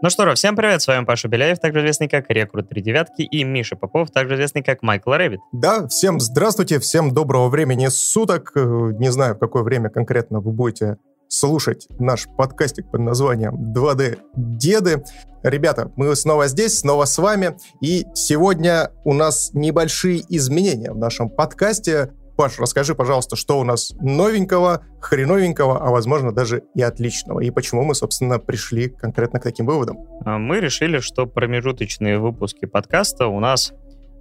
Ну что ж, всем привет, с вами Паша Беляев, также известный как Рекрут Три Девятки, и Миша Попов, также известный как Майкл Рэббит. Да, всем здравствуйте, всем доброго времени суток. Э, не знаю, в какое время конкретно вы будете слушать наш подкастик под названием 2D Деды. Ребята, мы снова здесь, снова с вами, и сегодня у нас небольшие изменения в нашем подкасте. Паш, расскажи, пожалуйста, что у нас новенького, хреновенького, а возможно даже и отличного, и почему мы, собственно, пришли конкретно к таким выводам. А, мы решили, что промежуточные выпуски подкаста у нас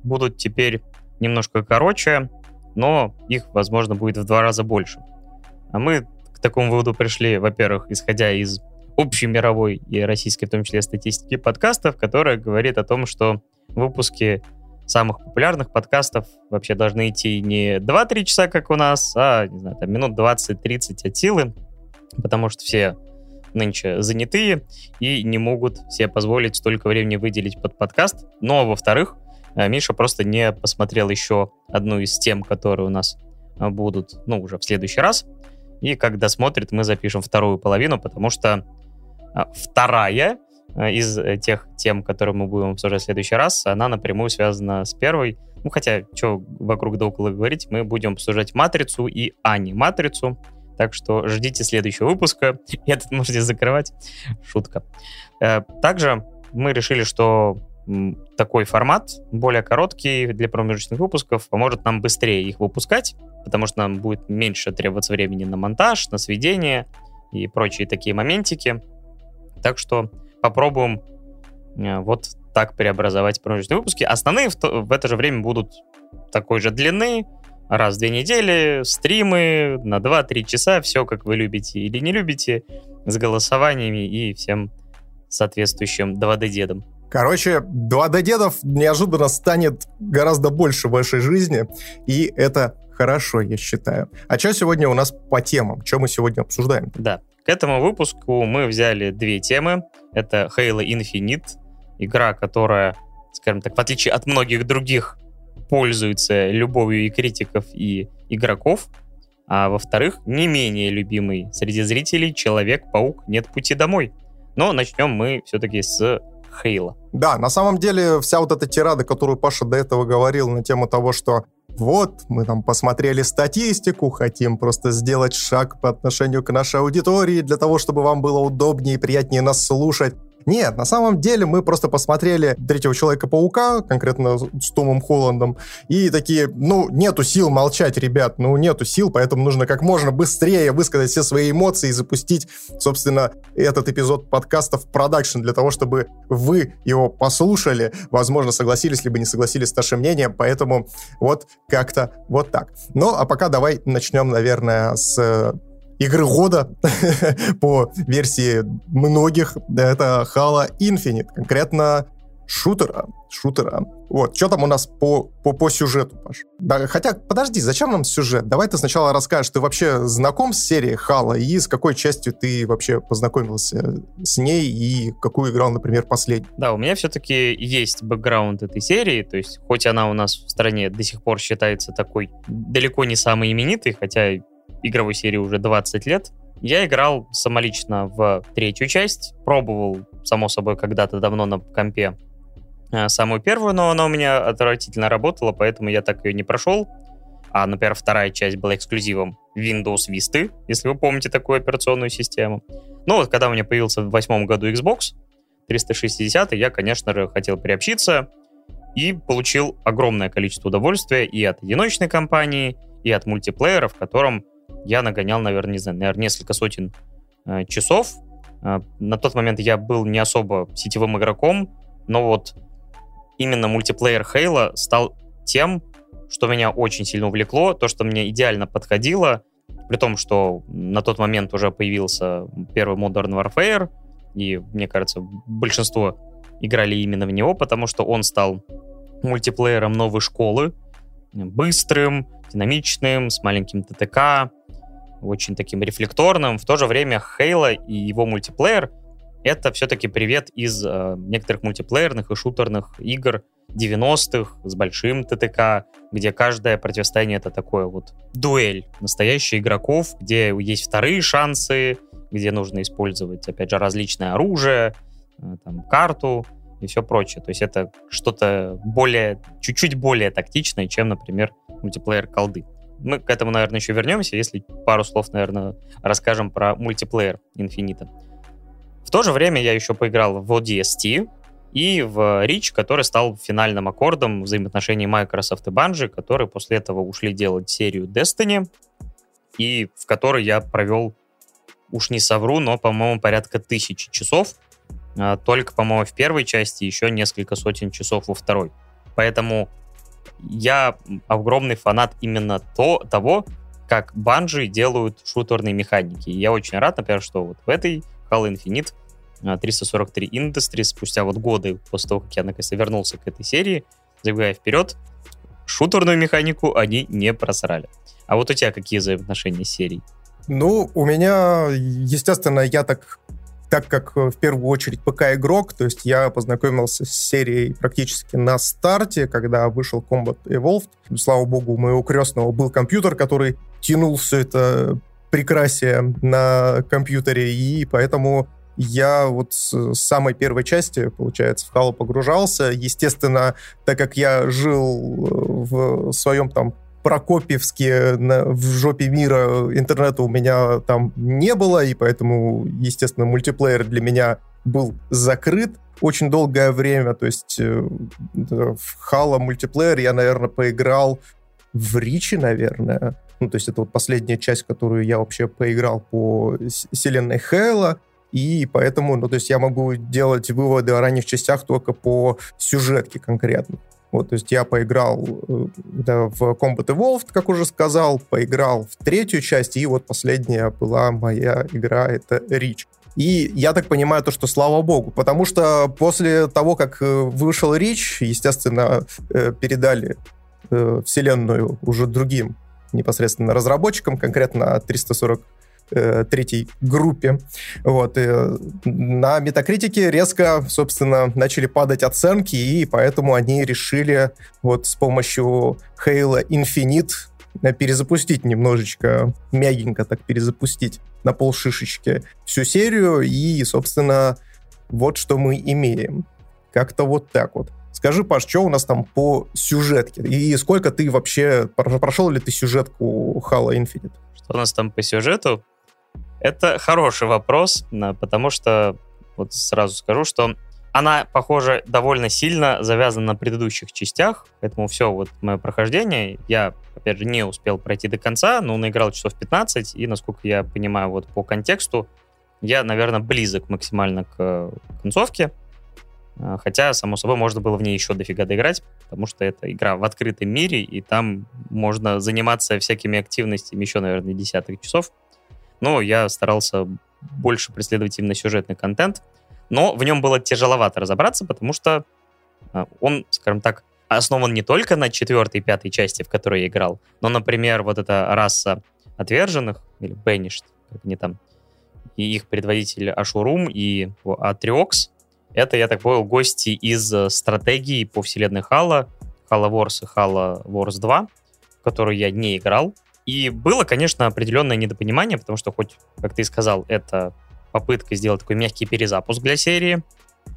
будут теперь немножко короче, но их, возможно, будет в два раза больше. А мы к такому выводу пришли, во-первых, исходя из общей мировой и российской, в том числе, статистики подкастов, которая говорит о том, что выпуски самых популярных подкастов вообще должны идти не 2-3 часа, как у нас, а, не знаю, там минут 20-30 от силы, потому что все нынче занятые и не могут себе позволить столько времени выделить под подкаст. Но, во-вторых, э, Миша просто не посмотрел еще одну из тем, которые у нас э, будут, ну, уже в следующий раз. И когда смотрит, мы запишем вторую половину, потому что э, вторая из э, тех тем, которые мы будем обсуждать в следующий раз, она напрямую связана с первой. Ну, хотя, что вокруг да около говорить, мы будем обсуждать «Матрицу» и «Ани-матрицу». Так что ждите следующего выпуска. Этот можете закрывать. Шутка. Э, также мы решили, что такой формат, более короткий для промежуточных выпусков, поможет нам быстрее их выпускать, потому что нам будет меньше требоваться времени на монтаж, на сведение и прочие такие моментики. Так что попробуем э, вот так преобразовать промежуточные выпуски. Основные в, то, в это же время будут такой же длины, раз в две недели, стримы на 2-3 часа, все как вы любите или не любите, с голосованиями и всем соответствующим 2D-дедом. Короче, 2D-дедов неожиданно станет гораздо больше в вашей жизни, и это хорошо, я считаю. А что сегодня у нас по темам? Что мы сегодня обсуждаем? Да, к этому выпуску мы взяли две темы. Это Halo Infinite, игра, которая, скажем так, в отличие от многих других, пользуется любовью и критиков, и игроков. А во-вторых, не менее любимый среди зрителей Человек-паук «Нет пути домой». Но начнем мы все-таки с Хейла. Да, на самом деле вся вот эта тирада, которую Паша до этого говорил на тему того, что вот, мы там посмотрели статистику, хотим просто сделать шаг по отношению к нашей аудитории для того, чтобы вам было удобнее и приятнее нас слушать. Нет, на самом деле мы просто посмотрели третьего Человека-паука, конкретно с Томом Холландом, и такие, ну, нету сил молчать, ребят, ну, нету сил, поэтому нужно как можно быстрее высказать все свои эмоции и запустить, собственно, этот эпизод подкаста в продакшн для того, чтобы вы его послушали, возможно, согласились, либо не согласились с нашим мнением, поэтому вот как-то вот так. Ну, а пока давай начнем, наверное, с игры года по версии многих. Это Halo Infinite, конкретно шутера. Шутера. Вот, что там у нас по, по, по сюжету, Паш? Да, хотя, подожди, зачем нам сюжет? Давай ты сначала расскажешь, ты вообще знаком с серией Хала и с какой частью ты вообще познакомился с ней и какую играл, например, последний? Да, у меня все-таки есть бэкграунд этой серии, то есть хоть она у нас в стране до сих пор считается такой далеко не самой именитой, хотя игровой серии уже 20 лет. Я играл самолично в третью часть, пробовал, само собой, когда-то давно на компе э, самую первую, но она у меня отвратительно работала, поэтому я так ее не прошел. А, например, вторая часть была эксклюзивом Windows Vista, если вы помните такую операционную систему. Ну вот, когда у меня появился в восьмом году Xbox 360, я, конечно же, хотел приобщиться и получил огромное количество удовольствия и от одиночной кампании, и от мультиплеера, в котором я нагонял, наверное, не знаю, наверное, несколько сотен э, часов. Э, на тот момент я был не особо сетевым игроком, но вот именно мультиплеер Хейла стал тем, что меня очень сильно увлекло, то, что мне идеально подходило, при том, что на тот момент уже появился первый Modern Warfare, и, мне кажется, большинство играли именно в него, потому что он стал мультиплеером новой школы, быстрым, динамичным, с маленьким ТТК, очень таким рефлекторным. В то же время Halo и его мультиплеер — это все-таки привет из э, некоторых мультиплеерных и шутерных игр 90-х с большим ТТК, где каждое противостояние — это такое вот дуэль настоящих игроков, где есть вторые шансы, где нужно использовать, опять же, различное оружие, там, карту и все прочее. То есть это что-то более, чуть-чуть более тактичное, чем, например, мультиплеер колды. Мы к этому, наверное, еще вернемся, если пару слов, наверное, расскажем про мультиплеер Инфинита. В то же время я еще поиграл в ODST и в Reach, который стал финальным аккордом взаимоотношений Microsoft и Bungie, которые после этого ушли делать серию Destiny, и в которой я провел, уж не совру, но, по-моему, порядка тысячи часов. А, только, по-моему, в первой части, еще несколько сотен часов во второй. Поэтому я огромный фанат именно то, того, как банжи делают шутерные механики. И я очень рад, например, что вот в этой Halo Infinite 343 а, Industries спустя вот годы после того, как я наконец-то вернулся к этой серии, забегая вперед, шутерную механику они не просрали. А вот у тебя какие взаимоотношения с серией? Ну, у меня, естественно, я так так как э, в первую очередь ПК-игрок, то есть я познакомился с серией практически на старте, когда вышел Combat Evolved. Слава богу, у моего крестного был компьютер, который тянул все это прекрасие на компьютере, и поэтому я вот с самой первой части, получается, в Halo погружался. Естественно, так как я жил э, в своем там Прокопьевске на, в жопе мира интернета у меня там не было, и поэтому, естественно, мультиплеер для меня был закрыт очень долгое время. То есть э, в Halo мультиплеер я, наверное, поиграл в Ричи, наверное. Ну, то есть это вот последняя часть, которую я вообще поиграл по вселенной Хейла. И поэтому, ну, то есть я могу делать выводы о ранних частях только по сюжетке конкретно. Вот, то есть я поиграл э, да, в Combat Evolved, как уже сказал, поиграл в третью часть, и вот последняя была моя игра, это Reach. И я так понимаю то, что слава богу, потому что после того, как э, вышел Рич, естественно, э, передали вселенную уже другим непосредственно разработчикам, конкретно 340 э, третьей группе. Вот. И на метакритике резко, собственно, начали падать оценки, и поэтому они решили вот с помощью Halo Infinite перезапустить немножечко, мягенько так перезапустить на полшишечки всю серию, и, собственно, вот что мы имеем. Как-то вот так вот. Скажи, Паш, что у нас там по сюжетке? И сколько ты вообще... Прошел ли ты сюжетку Halo Infinite? Что у нас там по сюжету? Это хороший вопрос, потому что, вот сразу скажу, что она, похоже, довольно сильно завязана на предыдущих частях, поэтому все, вот мое прохождение, я, опять же, не успел пройти до конца, но наиграл часов 15, и, насколько я понимаю, вот по контексту, я, наверное, близок максимально к концовке, а, хотя, само собой, можно было в ней еще дофига доиграть, потому что это игра в открытом мире, и там можно заниматься всякими активностями еще, наверное, десятых часов но я старался больше преследовать именно сюжетный контент, но в нем было тяжеловато разобраться, потому что а, он, скажем так, основан не только на четвертой и пятой части, в которой я играл, но, например, вот эта раса отверженных, или Banished, как они там, и их предводитель Ашурум и Атриокс, это, я так понял, гости из э, стратегии по вселенной Хала, Halo Wars и Halo Wars 2, в которую я не играл, и было, конечно, определенное недопонимание, потому что хоть, как ты сказал, это попытка сделать такой мягкий перезапуск для серии,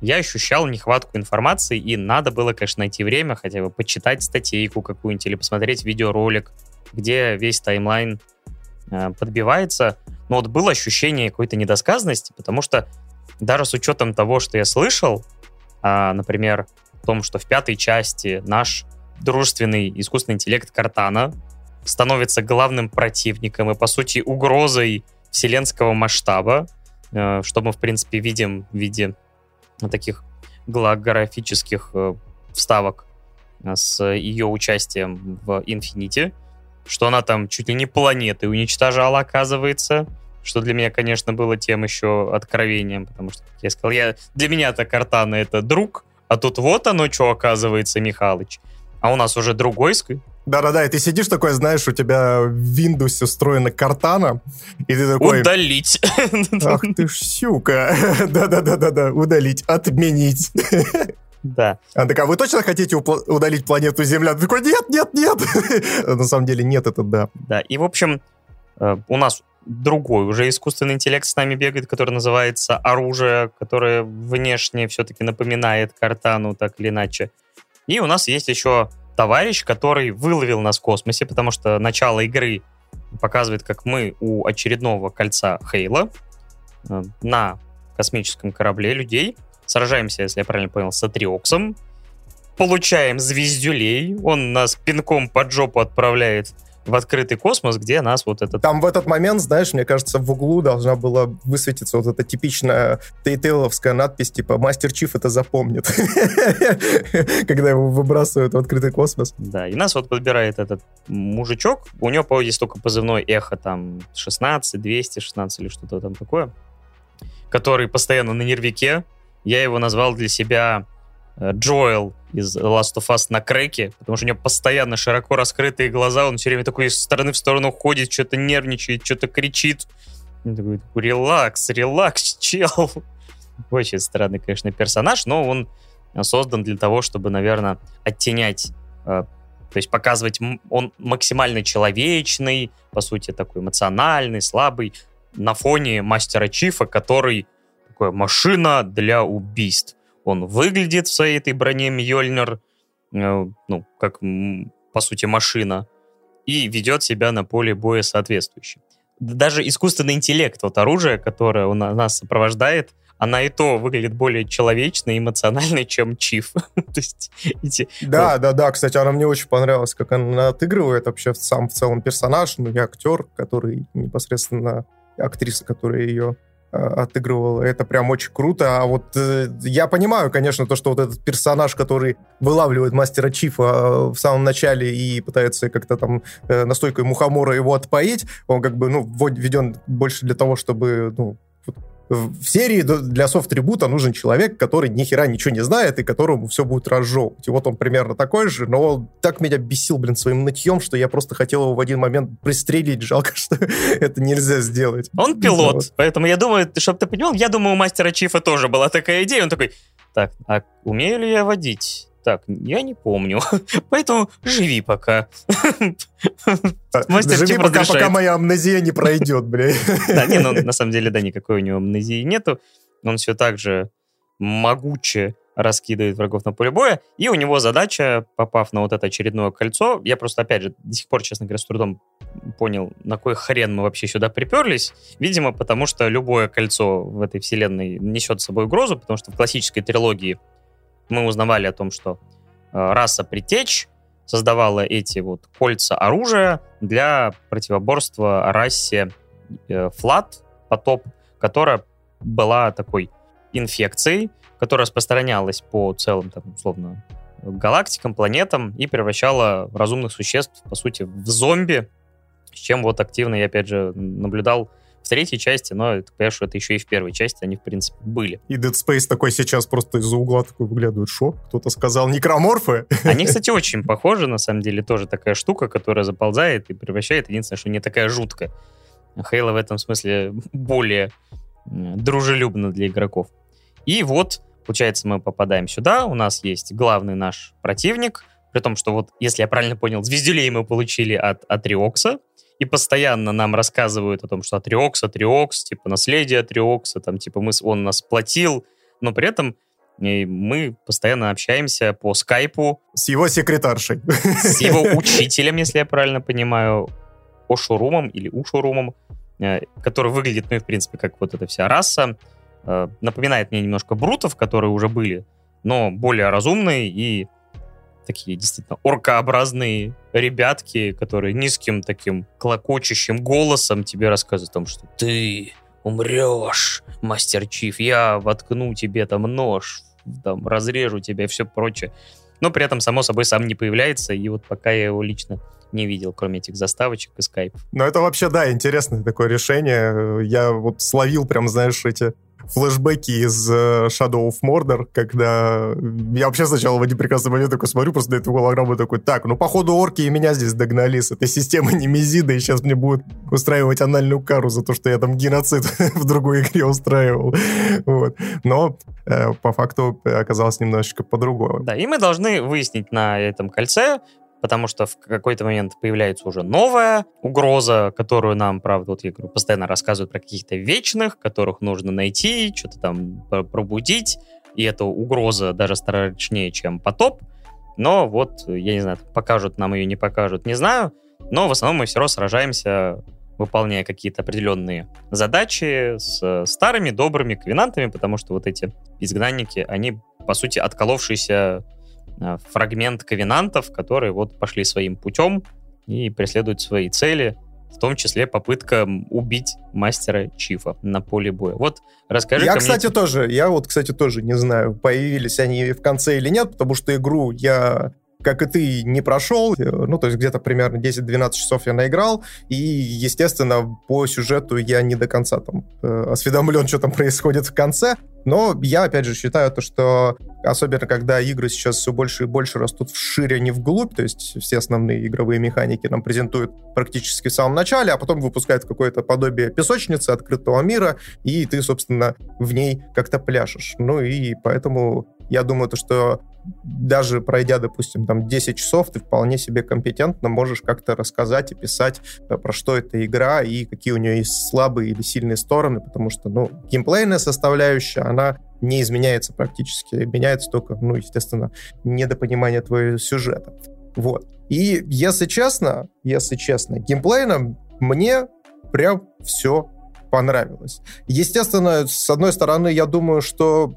я ощущал нехватку информации, и надо было, конечно, найти время, хотя бы почитать статейку какую-нибудь или посмотреть видеоролик, где весь таймлайн э, подбивается. Но вот было ощущение какой-то недосказанности, потому что даже с учетом того, что я слышал, э, например, о том, что в пятой части наш дружественный искусственный интеллект Картана становится главным противником и, по сути, угрозой вселенского масштаба, э, что мы, в принципе, видим в виде таких голографических э, вставок э, с ее участием в Инфинити, что она там чуть ли не планеты уничтожала, оказывается, что для меня, конечно, было тем еще откровением, потому что, как я сказал, я, для меня это Картана это друг, а тут вот оно что оказывается, Михалыч. А у нас уже другой да-да-да, и ты сидишь такой, знаешь, у тебя в Windows устроена картана, и ты такой... Удалить. Ах ты ж сюка. Да-да-да-да-да, удалить, отменить. Да. Она такая, вы точно хотите удалить планету Земля? Ты такой, нет, нет, нет. На самом деле нет, это да. Да, и в общем, э, у нас другой уже искусственный интеллект с нами бегает, который называется оружие, которое внешне все-таки напоминает картану так или иначе. И у нас есть еще товарищ, который выловил нас в космосе, потому что начало игры показывает, как мы у очередного кольца Хейла э, на космическом корабле людей. Сражаемся, если я правильно понял, с Атриоксом, получаем звездюлей, он нас пинком под жопу отправляет в открытый космос, где нас вот этот... Там в этот момент, знаешь, мне кажется, в углу должна была высветиться вот эта типичная тейтейловская надпись, типа «Мастер Чиф это запомнит», когда его выбрасывают в открытый космос. Да, и нас вот подбирает этот мужичок, у него, по есть только позывной эхо, там, 16, 216 или что-то там такое, который постоянно на нервике. Я его назвал для себя Джоэл из Last of Us на креке, потому что у него постоянно широко раскрытые глаза, он все время такой из стороны в сторону ходит, что-то нервничает, что-то кричит. Он такой, релакс, релакс, чел. Очень странный, конечно, персонаж, но он создан для того, чтобы, наверное, оттенять, э, то есть показывать, он максимально человечный, по сути, такой эмоциональный, слабый, на фоне мастера Чифа, который такой машина для убийств он выглядит в своей этой броне Мьёльнир, э, ну, как, по сути, машина, и ведет себя на поле боя соответствующе. Даже искусственный интеллект, вот оружие, которое у нас сопровождает, она и то выглядит более человечной, эмоциональной, чем Чиф. То есть эти... Да, вот. да, да. Кстати, она мне очень понравилась, как она отыгрывает вообще сам в целом персонаж, ну и актер, который непосредственно актриса, которая ее а, отыгрывал. Это прям очень круто. А вот э, я понимаю, конечно, то, что вот этот персонаж, который вылавливает мастера Чифа э, в самом начале и пытается как-то там э, настойкой мухомора его отпоить, он как бы, ну, введен больше для того, чтобы, ну, в серии для софт-трибута нужен человек, который ни хера ничего не знает и которому все будет разжевывать. И вот он примерно такой же, но он так меня бесил, блин, своим нытьем, что я просто хотел его в один момент пристрелить. Жалко, что это нельзя сделать. Он пилот, вот. поэтому я думаю, чтобы ты понимал, я думаю, у мастера Чифа тоже была такая идея. Он такой, так, а умею ли я водить? Так, я не помню. Поэтому живи пока. Мастер живи пока, пока моя амнезия не пройдет, блядь. Да, не, ну на самом деле, да, никакой у него амнезии нету. Он все так же могуче раскидывает врагов на поле боя. И у него задача, попав на вот это очередное кольцо, я просто, опять же, до сих пор, честно говоря, с трудом понял, на кой хрен мы вообще сюда приперлись. Видимо, потому что любое кольцо в этой вселенной несет с собой угрозу, потому что в классической трилогии мы узнавали о том, что э, раса Притечь создавала эти вот кольца оружия для противоборства расе э, Флат, потоп, которая была такой инфекцией, которая распространялась по целым, там, условно, галактикам, планетам и превращала разумных существ, по сути, в зомби, с чем вот активно я, опять же, наблюдал в третьей части, но ты понимаешь, что это еще и в первой части они, в принципе, были. И Dead Space такой сейчас просто из-за угла такой выглядывает. Шо? Кто-то сказал некроморфы? Они, кстати, очень похожи, на самом деле, тоже такая штука, которая заползает и превращает. Единственное, что не такая жуткая. Хейла в этом смысле более дружелюбно для игроков. И вот, получается, мы попадаем сюда, у нас есть главный наш противник, при том, что вот, если я правильно понял, звездюлей мы получили от Атриокса, и постоянно нам рассказывают о том, что Атриокс, Атриокс, типа наследие Атриокса, там, типа мы, он нас платил, но при этом э, мы постоянно общаемся по скайпу. С его секретаршей. С его учителем, если я правильно понимаю, Ошурумом или Ушурумом, э, который выглядит, ну и в принципе, как вот эта вся раса. Э, напоминает мне немножко брутов, которые уже были, но более разумные и такие действительно оркообразные ребятки, которые низким таким клокочущим голосом тебе рассказывают о том, что ты умрешь, мастер Чиф, я воткну тебе там нож, там, разрежу тебя и все прочее. Но при этом, само собой, сам не появляется, и вот пока я его лично не видел, кроме этих заставочек и скайп. Ну, это вообще, да, интересное такое решение. Я вот словил прям, знаешь, эти флешбеки из uh, Shadow of Mordor, когда я вообще сначала в один прекрасный момент такой смотрю просто на эту голограмму такой, так, ну, походу, орки и меня здесь догнали с этой системой Немезида, и сейчас мне будут устраивать анальную кару за то, что я там геноцид в другой игре устраивал. Вот. Но э, по факту оказалось немножечко по-другому. Да, и мы должны выяснить на этом кольце, потому что в какой-то момент появляется уже новая угроза, которую нам, правда, вот я говорю, постоянно рассказывают про каких-то вечных, которых нужно найти, что-то там пробудить, и эта угроза даже страшнее, чем потоп. Но вот, я не знаю, покажут нам ее, не покажут, не знаю. Но в основном мы все равно сражаемся, выполняя какие-то определенные задачи с старыми добрыми ковенантами, потому что вот эти изгнанники, они, по сути, отколовшиеся фрагмент ковенантов, которые вот пошли своим путем и преследуют свои цели, в том числе попытка убить мастера Чифа на поле боя. Вот расскажи Я, кстати, мне... тоже, я вот, кстати, тоже не знаю, появились они в конце или нет, потому что игру я как и ты, не прошел. Ну, то есть где-то примерно 10-12 часов я наиграл. И, естественно, по сюжету я не до конца там э, осведомлен, что там происходит в конце. Но я, опять же, считаю то, что особенно когда игры сейчас все больше и больше растут вширь, а не вглубь, то есть все основные игровые механики нам презентуют практически в самом начале, а потом выпускают какое-то подобие песочницы, открытого мира, и ты, собственно, в ней как-то пляшешь. Ну и поэтому я думаю, то, что даже пройдя, допустим, там 10 часов, ты вполне себе компетентно можешь как-то рассказать и писать, э, про что эта игра и какие у нее есть слабые или сильные стороны, потому что, ну, геймплейная составляющая, она не изменяется практически, меняется только, ну, естественно, недопонимание твоего сюжета. Вот. И если честно, если честно, геймплейно мне прям все понравилось. Естественно, с одной стороны, я думаю, что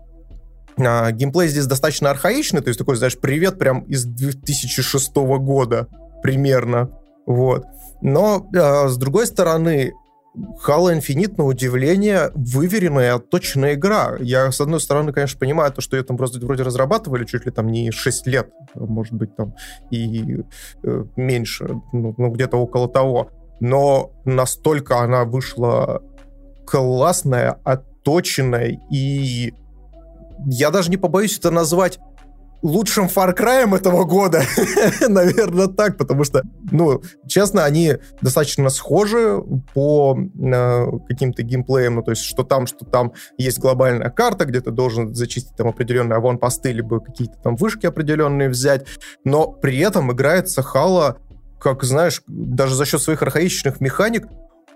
а, геймплей здесь достаточно архаичный, то есть такой, знаешь, привет прям из 2006 года примерно. Вот. Но, а, с другой стороны, Halo Infinite, на удивление, выверенная и отточенная игра. Я, с одной стороны, конечно, понимаю то, что ее там просто вроде разрабатывали чуть ли там не 6 лет, может быть, там и э, меньше, ну, ну где-то около того. Но настолько она вышла классная, отточенная и я даже не побоюсь это назвать лучшим Far Cry этого года. Наверное, так, потому что, ну, честно, они достаточно схожи по э, каким-то геймплеям, ну, то есть что там, что там. Есть глобальная карта, где ты должен зачистить там определенные аванпосты, либо какие-то там вышки определенные взять, но при этом играется Хала, как, знаешь, даже за счет своих архаичных механик,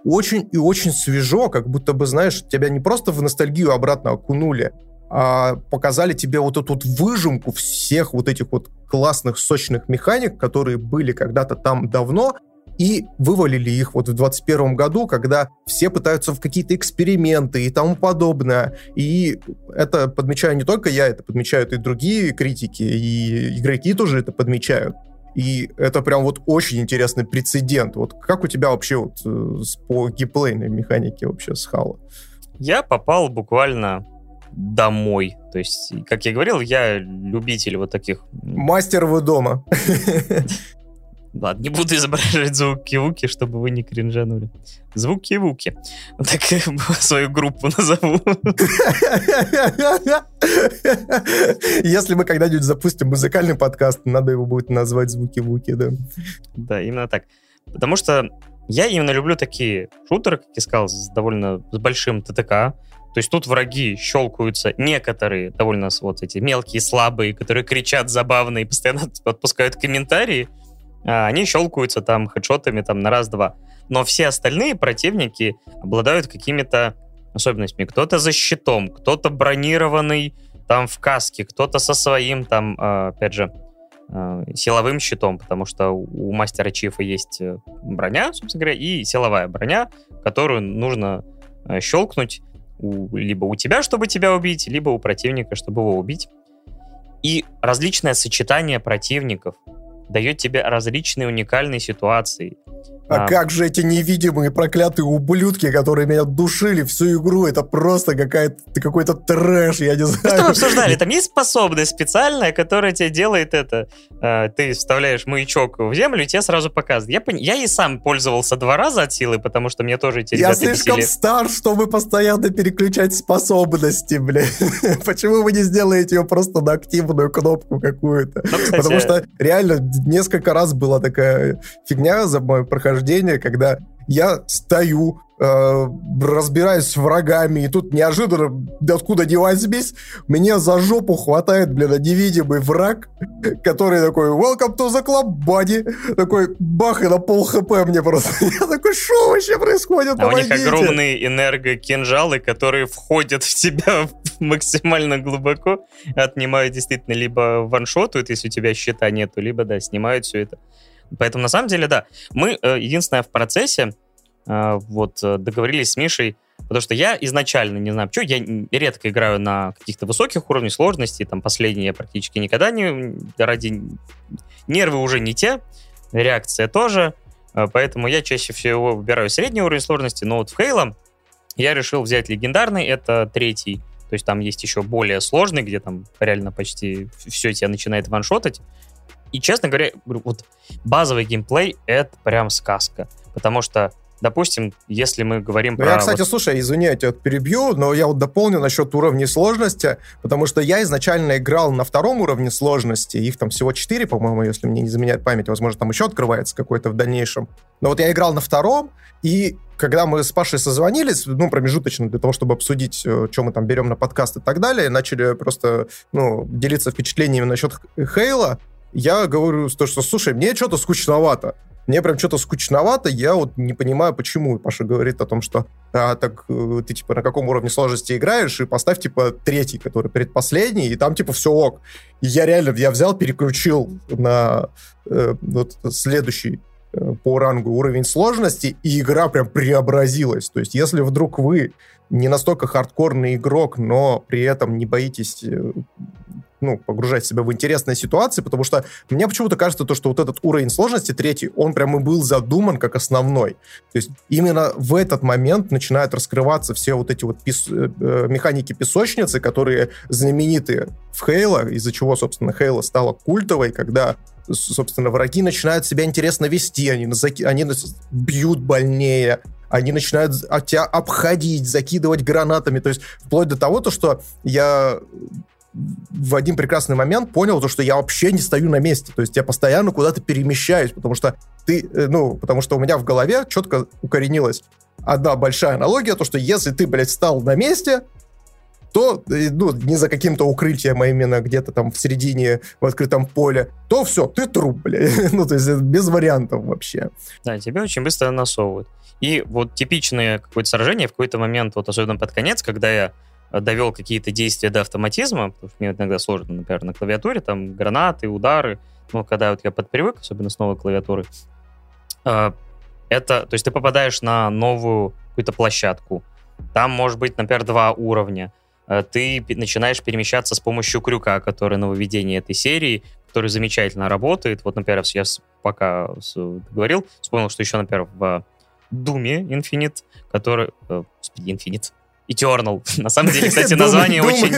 очень и очень свежо, как будто бы, знаешь, тебя не просто в ностальгию обратно окунули, показали тебе вот эту вот выжимку всех вот этих вот классных, сочных механик, которые были когда-то там давно, и вывалили их вот в 21 году, когда все пытаются в какие-то эксперименты и тому подобное. И это подмечаю не только я, это подмечают и другие критики, и игроки тоже это подмечают. И это прям вот очень интересный прецедент. Вот как у тебя вообще вот э, по геймплейной механике вообще с Halo? Я попал буквально домой. То есть, как я говорил, я любитель вот таких... Мастер вы дома. Ладно, не буду изображать звуки-вуки, чтобы вы не кринжанули. Звуки-вуки. Так свою группу назову. Если мы когда-нибудь запустим музыкальный подкаст, надо его будет назвать звуки-вуки, да. Да, именно так. Потому что я именно люблю такие шутеры, как я сказал, с довольно с большим ТТК, то есть тут враги щелкаются некоторые довольно вот эти мелкие, слабые, которые кричат забавно и постоянно отпускают комментарии, а они щелкаются там хедшотами там на раз-два. Но все остальные противники обладают какими-то особенностями. Кто-то за щитом, кто-то бронированный там в каске, кто-то со своим там, а, опять же, а, силовым щитом, потому что у мастера Чифа есть э, броня, собственно говоря, и силовая броня, которую нужно э, щелкнуть у, либо у тебя, чтобы тебя убить, либо у противника, чтобы его убить. И различное сочетание противников дает тебе различные уникальные ситуации. А, а как же эти невидимые проклятые ублюдки, которые меня душили всю игру? Это просто какая-то какой-то трэш, я не знаю. Мы обсуждали, там есть способность специальная, которая тебе делает это. Э, ты вставляешь маячок в землю, и тебе сразу показывает. Я, пон... я и сам пользовался два раза от силы, потому что мне тоже эти Я слишком бесили. стар, чтобы постоянно переключать способности, блин. Почему вы не сделаете ее просто на активную кнопку какую-то? Ну, кстати... Потому что реально несколько раз была такая фигня за мое прохождение, когда я стою, э, разбираюсь с врагами, и тут неожиданно, откуда не возьмись, меня за жопу хватает, блин, невидимый враг, который такой, welcome to the club, buddy, такой, бах, и на пол хп мне просто. Я такой, что вообще происходит, А у них огромные энергокинжалы, которые входят в тебя максимально глубоко, отнимают действительно либо ваншотуют, если у тебя щита нету, либо, да, снимают все это. Поэтому, на самом деле, да, мы, э, единственное, в процессе вот э, договорились с Мишей, потому что я изначально, не знаю, почему, я редко играю на каких-то высоких уровнях сложности, там, последние я практически никогда не, ради... Нервы уже не те, реакция тоже, поэтому я чаще всего выбираю средний уровень сложности, но вот в Halo я решил взять легендарный, это третий, то есть там есть еще более сложный, где там реально почти все тебя начинает ваншотать. И, честно говоря, вот базовый геймплей — это прям сказка. Потому что Допустим, если мы говорим ну, про... Я, кстати, вот... слушай, извини, я тебя перебью, но я вот дополню насчет уровней сложности, потому что я изначально играл на втором уровне сложности, их там всего четыре, по-моему, если мне не заменяет память, возможно, там еще открывается какой-то в дальнейшем. Но вот я играл на втором, и когда мы с Пашей созвонились, ну, промежуточно, для того, чтобы обсудить, э, что мы там берем на подкаст и так далее, начали просто, ну, делиться впечатлениями насчет Хейла, я говорю, что, слушай, мне что-то скучновато. Мне прям что-то скучновато, я вот не понимаю, почему. Паша говорит о том, что а, так э, ты типа на каком уровне сложности играешь, и поставь типа третий, который предпоследний, и там типа все ок. И я реально, я взял, переключил на э, вот следующий э, по рангу уровень сложности, и игра прям преобразилась. То есть если вдруг вы не настолько хардкорный игрок, но при этом не боитесь э, ну, погружать себя в интересные ситуации, потому что мне почему-то кажется, то, что вот этот уровень сложности, третий, он прям и был задуман как основной. То есть именно в этот момент начинают раскрываться все вот эти вот пес, э, э механики песочницы, которые знамениты в Хейла, из-за чего, собственно, Хейла стала культовой, когда собственно, враги начинают себя интересно вести, они, они бьют больнее, они начинают тебя обходить, закидывать гранатами, то есть вплоть до того, то, что я в один прекрасный момент понял, то, что я вообще не стою на месте. То есть я постоянно куда-то перемещаюсь, потому что ты, э, ну, потому что у меня в голове четко укоренилась одна большая аналогия, то, что если ты, блядь, стал на месте, то, э, ну, не за каким-то укрытием, а именно где-то там в середине, в открытом поле, то все, ты труп, блядь. ну, то есть без вариантов вообще. Да, тебе очень быстро насовывают. И вот типичное какое-то сражение в какой-то момент, вот особенно под конец, когда я довел какие-то действия до автоматизма, потому что мне иногда сложно, например, на клавиатуре, там гранаты, удары, ну, когда вот я подпривык, особенно с новой клавиатуры, э, это, то есть ты попадаешь на новую какую-то площадку, там может быть, например, два уровня, э, ты начинаешь перемещаться с помощью крюка, который нововведение этой серии, который замечательно работает. Вот, например, я пока говорил, вспомнил, что еще, например, в Думе Infinite, который... Э, господи, Infinite. Eternal. На самом деле, кстати, название очень...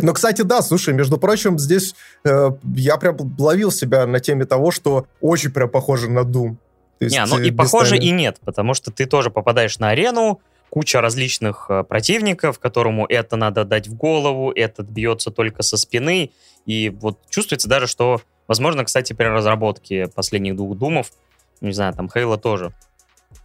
Но, кстати, да, слушай, между прочим, здесь э, я прям ловил себя на теме того, что очень прям похоже на Doom. Не, ну и похоже и нет, потому что ты тоже попадаешь на арену, куча различных э, противников, которому это надо дать в голову, этот бьется только со спины, и вот чувствуется даже, что, возможно, кстати, при разработке последних двух Думов, не знаю, там Хейла тоже,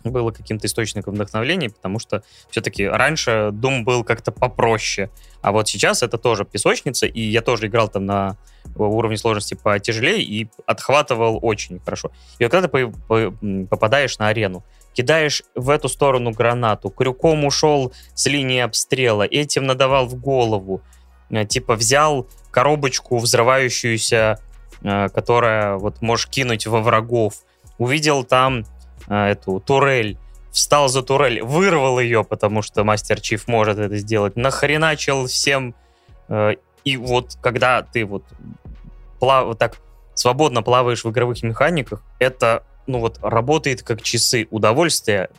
было каким-то источником вдохновения, потому что все-таки раньше Doom был как-то попроще, а вот сейчас это тоже песочница, и я тоже играл там на уровне сложности потяжелее и отхватывал очень хорошо. И вот когда ты попадаешь на арену, кидаешь в эту сторону гранату, крюком ушел с линии обстрела, этим надавал в голову, э, типа взял коробочку взрывающуюся, э, которая вот можешь кинуть во врагов, увидел там эту турель, встал за турель, вырвал ее, потому что Мастер Чиф может это сделать, нахреначил всем. Э, и вот когда ты вот, плав, вот так свободно плаваешь в игровых механиках, это ну вот работает как часы удовольствия,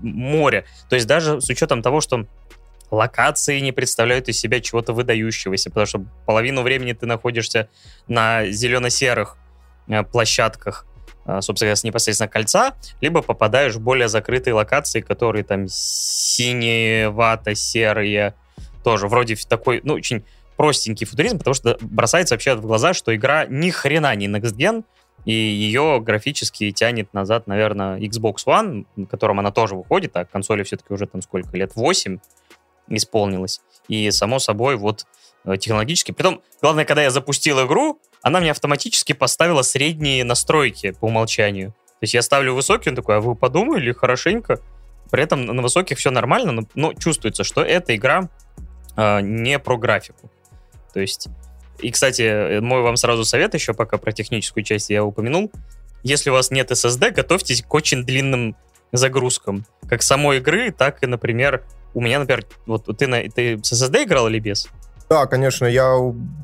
море. То есть даже с учетом того, что локации не представляют из себя чего-то выдающегося, потому что половину времени ты находишься на зелено-серых э, площадках, собственно, с непосредственно кольца, либо попадаешь в более закрытые локации, которые там синие, вата, серые, тоже вроде такой, ну, очень простенький футуризм, потому что бросается вообще в глаза, что игра ни хрена не next gen, и ее графически тянет назад, наверное, Xbox One, на котором она тоже выходит, а консоли все-таки уже там сколько, лет 8 исполнилось. И, само собой, вот э, технологически. Притом, главное, когда я запустил игру, она мне автоматически поставила средние настройки по умолчанию. То есть я ставлю высокий, он такой, а вы подумали хорошенько? При этом на высоких все нормально, но, но чувствуется, что эта игра э, не про графику. То есть, и, кстати, мой вам сразу совет еще, пока про техническую часть я упомянул. Если у вас нет SSD, готовьтесь к очень длинным загрузкам. Как самой игры, так и, например, у меня, например, вот ты, на, ты с SSD играл или без? Да, конечно, я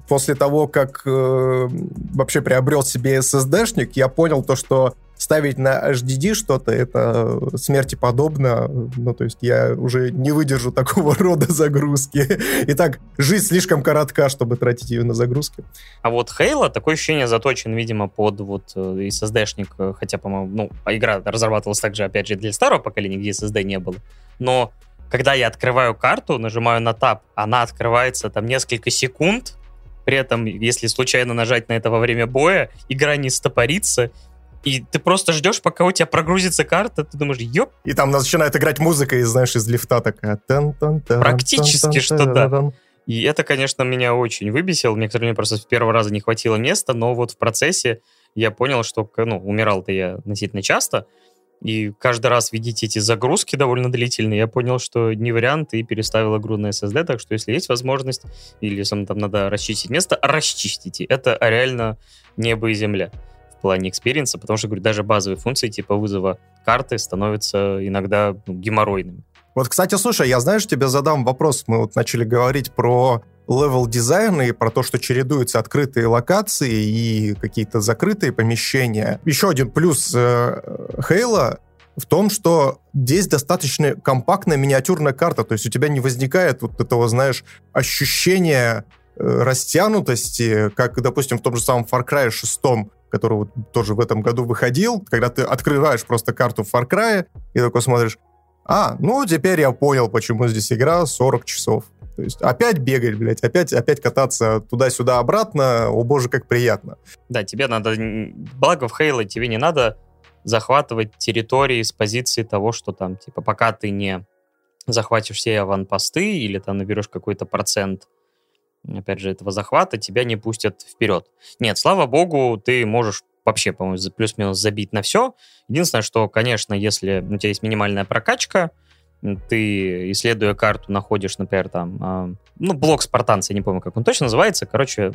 после того, как э, вообще приобрел себе SSD-шник, я понял то, что ставить на HDD что-то, это смерти подобно. Ну, то есть я уже не выдержу такого рода загрузки. Итак, жизнь слишком коротка, чтобы тратить ее на загрузки. А вот Halo, такое ощущение, заточен, видимо, под вот э, SSD-шник, э, хотя, по-моему, ну, а игра разрабатывалась также, опять же, для старого поколения, где SSD не было. Но когда я открываю карту, нажимаю на тап, она открывается там несколько секунд, при этом, если случайно нажать на это во время боя, игра не стопорится, и ты просто ждешь, пока у тебя прогрузится карта, ты думаешь, ёп. И там начинает играть музыка, и знаешь, из лифта такая. Практически что да. И это, конечно, меня очень выбесило. Мне, к сожалению, просто с первого раза не хватило места, но вот в процессе я понял, что, ну, умирал-то я относительно часто, и каждый раз видеть эти загрузки довольно длительные, я понял, что не вариант, и переставил игру на SSD, так что если есть возможность, или там надо расчистить место, расчистите. Это реально небо и земля в плане experience а, потому что, говорю, даже базовые функции типа вызова карты становятся иногда ну, геморройными. Вот, кстати, слушай, я, знаешь, тебе задам вопрос. Мы вот начали говорить про level design и про то, что чередуются открытые локации и какие-то закрытые помещения. Еще один плюс э, Halo в том, что здесь достаточно компактная миниатюрная карта, то есть у тебя не возникает вот этого, знаешь, ощущения э, растянутости, как, допустим, в том же самом Far Cry 6, который вот тоже в этом году выходил, когда ты открываешь просто карту Far Cry и такой смотришь, а, ну теперь я понял, почему здесь игра 40 часов. То есть опять бегать, блядь, опять, опять кататься туда-сюда обратно, о боже, как приятно. Да, тебе надо, благо в Halo тебе не надо захватывать территории с позиции того, что там, типа, пока ты не захватишь все аванпосты или там наберешь какой-то процент опять же, этого захвата, тебя не пустят вперед. Нет, слава богу, ты можешь вообще, по-моему, плюс-минус забить на все. Единственное, что, конечно, если у тебя есть минимальная прокачка, ты, исследуя карту, находишь, например, там, э, ну, блок спартанца, я не помню, как он точно называется, короче,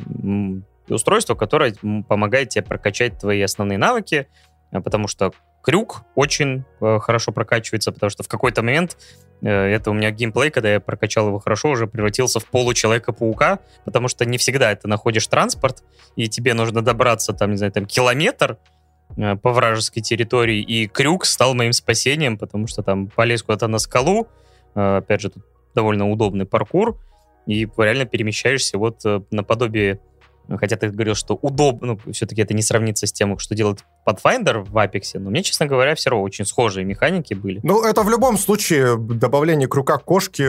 устройство, которое помогает тебе прокачать твои основные навыки, а, потому что крюк очень э, хорошо прокачивается, потому что в какой-то момент э, это у меня геймплей, когда я прокачал его хорошо, уже превратился в получеловека-паука, потому что не всегда ты находишь транспорт, и тебе нужно добраться, там, не знаю, там, километр э, по вражеской территории, и крюк стал моим спасением, потому что там полез куда-то на скалу, э, опять же, тут довольно удобный паркур, и реально перемещаешься вот э, наподобие Хотя ты говорил, что удобно, ну, все-таки это не сравнится с тем, что делает Pathfinder в Apex, но мне, честно говоря, все равно очень схожие механики были. Ну, это в любом случае добавление круга кошки,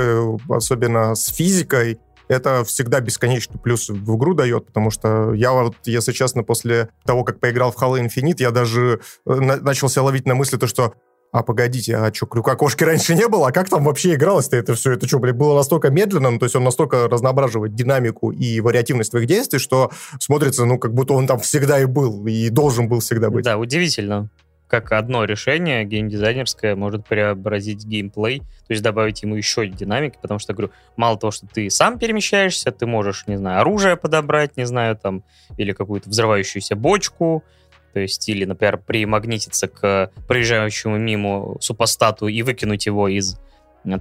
особенно с физикой, это всегда бесконечный плюс в игру дает, потому что я вот, если честно, после того, как поиграл в Halo Infinite, я даже э, начал себя ловить на мысли, то, что а погодите, а что, крюка кошки раньше не было? А как там вообще игралось-то это все? Это что, блин, было настолько медленно, ну, то есть он настолько разноображивает динамику и вариативность твоих действий, что смотрится, ну, как будто он там всегда и был, и должен был всегда быть. Да, удивительно, как одно решение геймдизайнерское может преобразить геймплей, то есть добавить ему еще динамики, потому что, говорю, мало того, что ты сам перемещаешься, ты можешь, не знаю, оружие подобрать, не знаю, там, или какую-то взрывающуюся бочку, то есть, или, например, примагнититься к проезжающему мимо супостату и выкинуть его из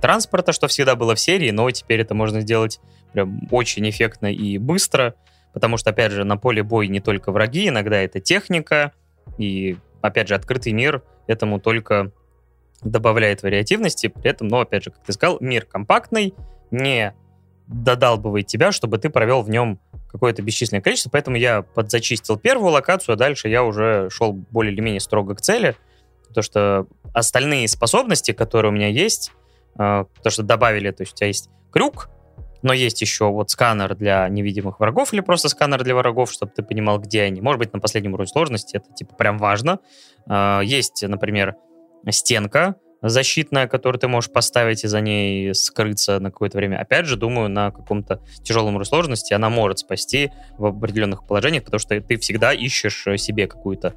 транспорта, что всегда было в серии, но теперь это можно сделать прям очень эффектно и быстро, потому что, опять же, на поле бой не только враги, иногда это техника, и, опять же, открытый мир этому только добавляет вариативности, при этом, ну, опять же, как ты сказал, мир компактный, не додалбывает тебя, чтобы ты провел в нем какое-то бесчисленное количество, поэтому я подзачистил первую локацию, а дальше я уже шел более или менее строго к цели, потому что остальные способности, которые у меня есть, э, то, что добавили, то есть у тебя есть крюк, но есть еще вот сканер для невидимых врагов или просто сканер для врагов, чтобы ты понимал, где они. Может быть, на последнем уровне сложности это типа прям важно. А, есть, например, стенка защитная, которую ты можешь поставить и за ней скрыться на какое-то время. Опять же, думаю, на каком-то тяжелом уровне сложности она может спасти в определенных положениях, потому что ты всегда ищешь себе какую-то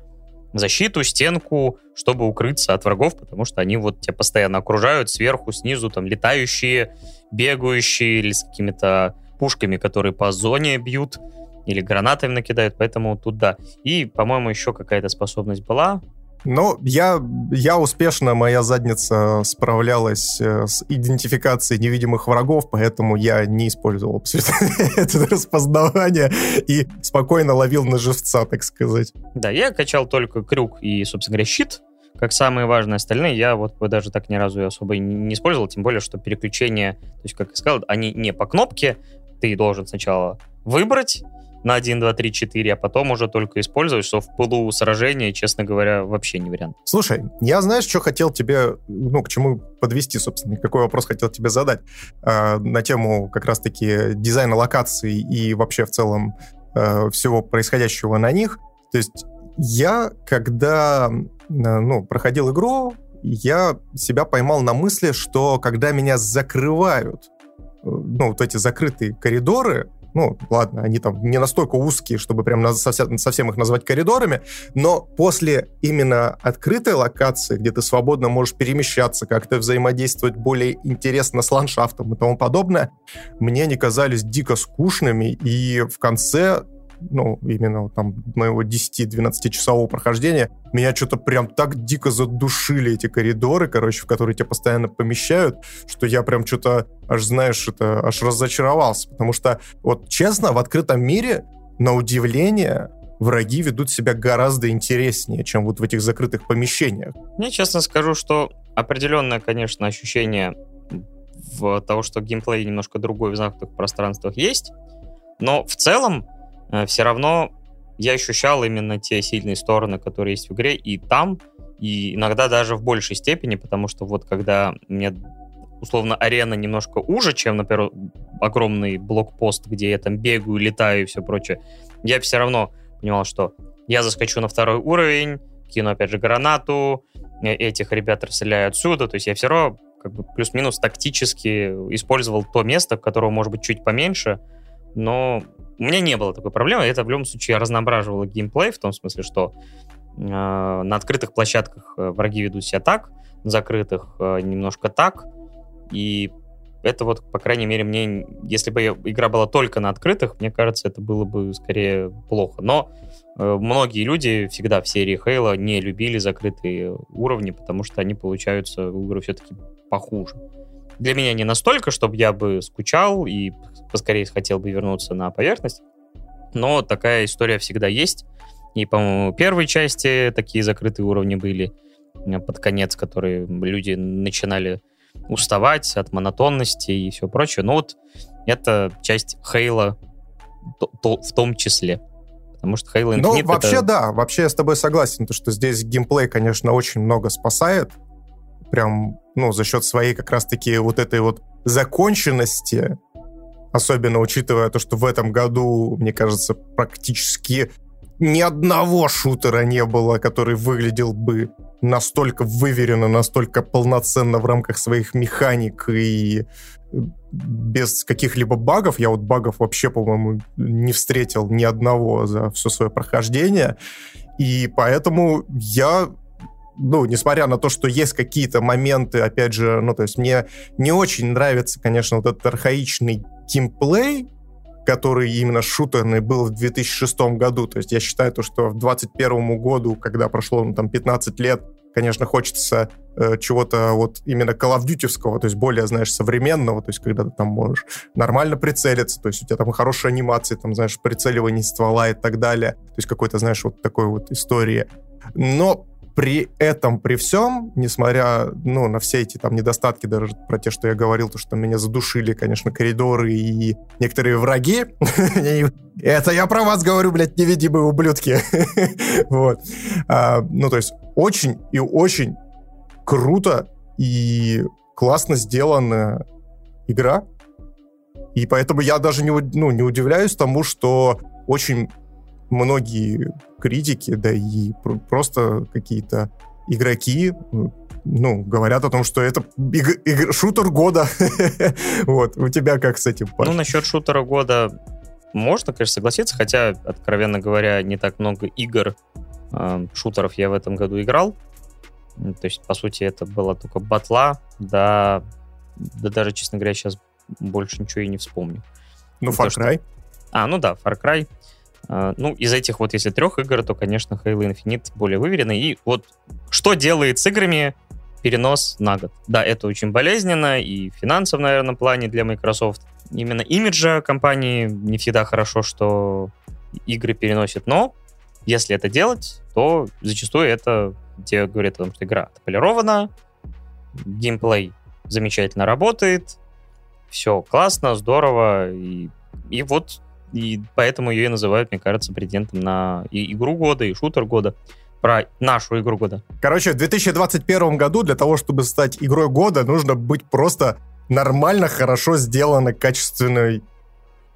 защиту, стенку, чтобы укрыться от врагов, потому что они вот тебя постоянно окружают сверху, снизу, там, летающие, бегающие или с какими-то пушками, которые по зоне бьют или гранатами накидают, поэтому тут да. И, по-моему, еще какая-то способность была, ну, я, я успешно, моя задница справлялась э, с идентификацией невидимых врагов, поэтому я не использовал это распознавание и спокойно ловил на живца, так сказать. Да, я качал только крюк и, собственно говоря, щит, как самые важные остальные, я вот даже так ни разу особо не использовал, тем более, что переключения, то есть, как я сказал, они не по кнопке, ты должен сначала выбрать, на 1, 2, 3, 4, а потом уже только использовать, что в пылу сражения, честно говоря, вообще не вариант. Слушай, я знаешь, что хотел тебе, ну, к чему подвести, собственно, какой вопрос хотел тебе задать э, на тему как раз-таки дизайна локаций и вообще в целом э, всего происходящего на них. То есть я, когда, э, ну, проходил игру, я себя поймал на мысли, что когда меня закрывают, э, ну, вот эти закрытые коридоры, ну, ладно, они там не настолько узкие, чтобы прям совсем, их назвать коридорами, но после именно открытой локации, где ты свободно можешь перемещаться, как-то взаимодействовать более интересно с ландшафтом и тому подобное, мне они казались дико скучными, и в конце ну, именно там моего 10-12 часового прохождения, меня что-то прям так дико задушили эти коридоры, короче, в которые тебя постоянно помещают, что я прям что-то аж, знаешь, это аж разочаровался. Потому что, вот честно, в открытом мире, на удивление, враги ведут себя гораздо интереснее, чем вот в этих закрытых помещениях. Мне честно скажу, что определенное, конечно, ощущение в того, что геймплей немножко другой в закрытых пространствах есть, но в целом все равно я ощущал именно те сильные стороны, которые есть в игре, и там, и иногда даже в большей степени, потому что вот когда мне условно арена немножко уже, чем, например, огромный блокпост, где я там бегаю, летаю и все прочее, я все равно понимал, что я заскочу на второй уровень, кину опять же гранату, э, этих ребят расстреляю отсюда, то есть я все равно как бы плюс-минус тактически использовал то место, которого может быть чуть поменьше, но у меня не было такой проблемы. Это в любом случае разноображивало геймплей в том смысле, что э, на открытых площадках э, враги ведут себя так, на закрытых э, немножко так. И это вот, по крайней мере, мне, если бы игра была только на открытых, мне кажется, это было бы скорее плохо. Но э, многие люди всегда в серии Хейла не любили закрытые уровни, потому что они получаются игры все-таки похуже. Для меня не настолько, чтобы я бы скучал и поскорее хотел бы вернуться на поверхность. Но такая история всегда есть. И, по-моему, в первой части такие закрытые уровни были э, под конец, которые люди начинали уставать от монотонности и все прочее. Но вот это часть Хейла в том числе. Потому что Halo Infinite... Ну, вообще, это... да. Вообще я с тобой согласен, то, что здесь геймплей, конечно, очень много спасает прям, ну, за счет своей как раз-таки вот этой вот законченности, особенно учитывая то, что в этом году, мне кажется, практически ни одного шутера не было, который выглядел бы настолько выверенно, настолько полноценно в рамках своих механик и без каких-либо багов. Я вот багов вообще, по-моему, не встретил ни одного за все свое прохождение. И поэтому я ну, несмотря на то, что есть какие-то моменты, опять же, ну, то есть мне не очень нравится, конечно, вот этот архаичный геймплей, который именно шутерный был в 2006 году. То есть я считаю то, что в 2021 году, когда прошло ну, там 15 лет, конечно, хочется э, чего-то вот именно Call то есть более, знаешь, современного, то есть когда ты там можешь нормально прицелиться, то есть у тебя там хорошая анимация, там, знаешь, прицеливание ствола и так далее, то есть какой-то, знаешь, вот такой вот истории. Но при этом, при всем, несмотря ну, на все эти там недостатки, даже про те, что я говорил, то, что меня задушили, конечно, коридоры и некоторые враги, это я про вас говорю, блядь, невидимые ублюдки. вот. А, ну, то есть очень и очень круто и классно сделанная игра. И поэтому я даже не, ну, не удивляюсь тому, что очень многие критики, да и просто какие-то игроки ну, говорят о том, что это иг- иг- шутер года. вот, у тебя как с этим, Паш? Ну, насчет шутера года можно, конечно, согласиться, хотя, откровенно говоря, не так много игр, э, шутеров я в этом году играл. То есть, по сути, это была только батла, да, да даже, честно говоря, сейчас больше ничего и не вспомню. Ну, Far Cry. Что... А, ну да, Far Cry. Uh, ну, из этих вот, если трех игр, то, конечно, Halo Infinite более выверенный. И вот что делает с играми перенос на год? Да, это очень болезненно и в финансовом, наверное, плане для Microsoft. Именно имиджа компании не всегда хорошо, что игры переносят, но если это делать, то зачастую это где говорят о том, что игра отполирована, геймплей замечательно работает, все классно, здорово, и, и вот и поэтому ее и называют, мне кажется, претендентом на и игру года, и шутер года. Про нашу игру года. Короче, в 2021 году для того, чтобы стать игрой года, нужно быть просто нормально, хорошо сделанной, качественной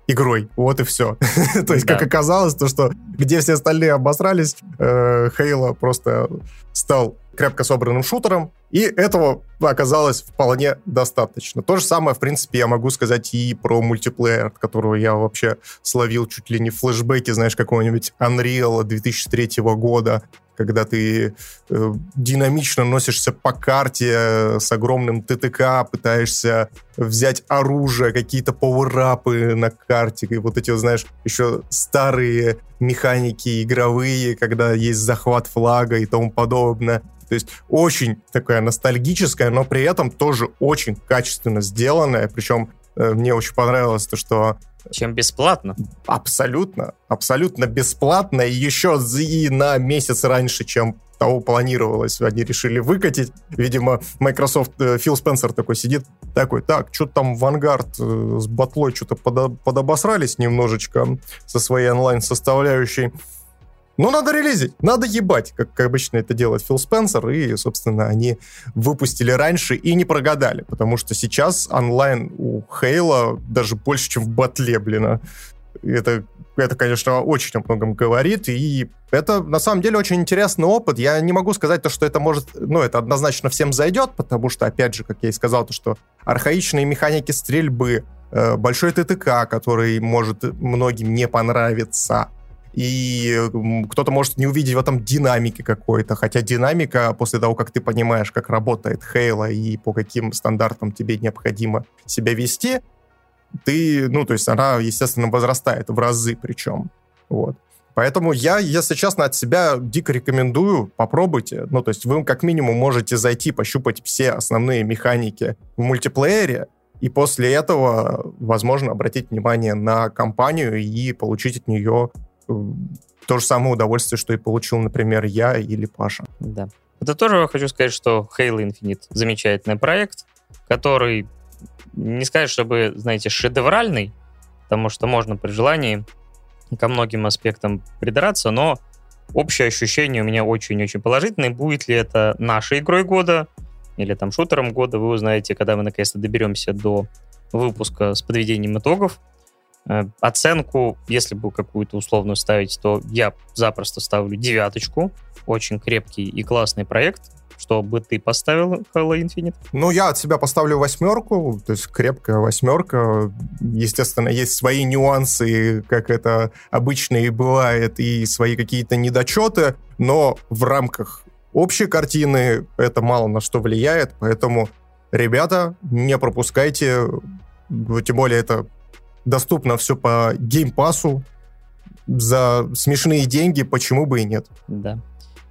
игрой. Вот и все. то есть, как оказалось, то, что где все остальные обосрались, Хейла э, просто стал крепко собранным шутером, и этого оказалось вполне достаточно. То же самое, в принципе, я могу сказать и про мультиплеер, от которого я вообще словил чуть ли не флешбеки, знаешь, какого-нибудь Unreal 2003 года, когда ты э, динамично носишься по карте э, с огромным ТТК, пытаешься взять оружие, какие-то пауэрапы на карте, и вот эти, знаешь, еще старые механики игровые, когда есть захват флага и тому подобное. То есть очень такая ностальгическая, но при этом тоже очень качественно сделанная. Причем э, мне очень понравилось то, что чем бесплатно. Абсолютно, абсолютно бесплатно. И еще и на месяц раньше, чем того планировалось, они решили выкатить. Видимо, Microsoft, э, Фил Спенсер такой сидит, такой, так, что-то там Vanguard э, с батлой что-то подо, подобосрались немножечко со своей онлайн-составляющей. Ну, надо релизить, надо ебать, как обычно это делает Фил Спенсер, и, собственно, они выпустили раньше и не прогадали, потому что сейчас онлайн у Хейла даже больше, чем в батле, блин. Это, это, конечно, очень о многом говорит, и это, на самом деле, очень интересный опыт. Я не могу сказать то, что это может, ну, это однозначно всем зайдет, потому что, опять же, как я и сказал, то, что архаичные механики стрельбы, э, большой ТТК, который может многим не понравиться, и кто-то может не увидеть в этом динамики какой-то, хотя динамика, после того, как ты понимаешь, как работает Хейла и по каким стандартам тебе необходимо себя вести, ты, ну, то есть она, естественно, возрастает в разы причем. Вот. Поэтому я, если честно, от себя дико рекомендую, попробуйте. Ну, то есть вы как минимум можете зайти, пощупать все основные механики в мультиплеере, и после этого, возможно, обратить внимание на компанию и получить от нее то же самое удовольствие, что и получил, например, я или Паша. Да. Это тоже хочу сказать, что Halo Infinite замечательный проект, который не сказать, чтобы, знаете, шедевральный, потому что можно при желании ко многим аспектам придраться, но общее ощущение у меня очень-очень положительное. Будет ли это нашей игрой года или там шутером года, вы узнаете, когда мы наконец-то доберемся до выпуска с подведением итогов. Э, оценку, если бы какую-то условную ставить, то я запросто ставлю девяточку. Очень крепкий и классный проект. Что бы ты поставил Halo Infinite? Ну, я от себя поставлю восьмерку, то есть крепкая восьмерка. Естественно, есть свои нюансы, как это обычно и бывает, и свои какие-то недочеты, но в рамках общей картины это мало на что влияет, поэтому, ребята, не пропускайте, тем более это доступно все по геймпасу за смешные деньги, почему бы и нет. Да.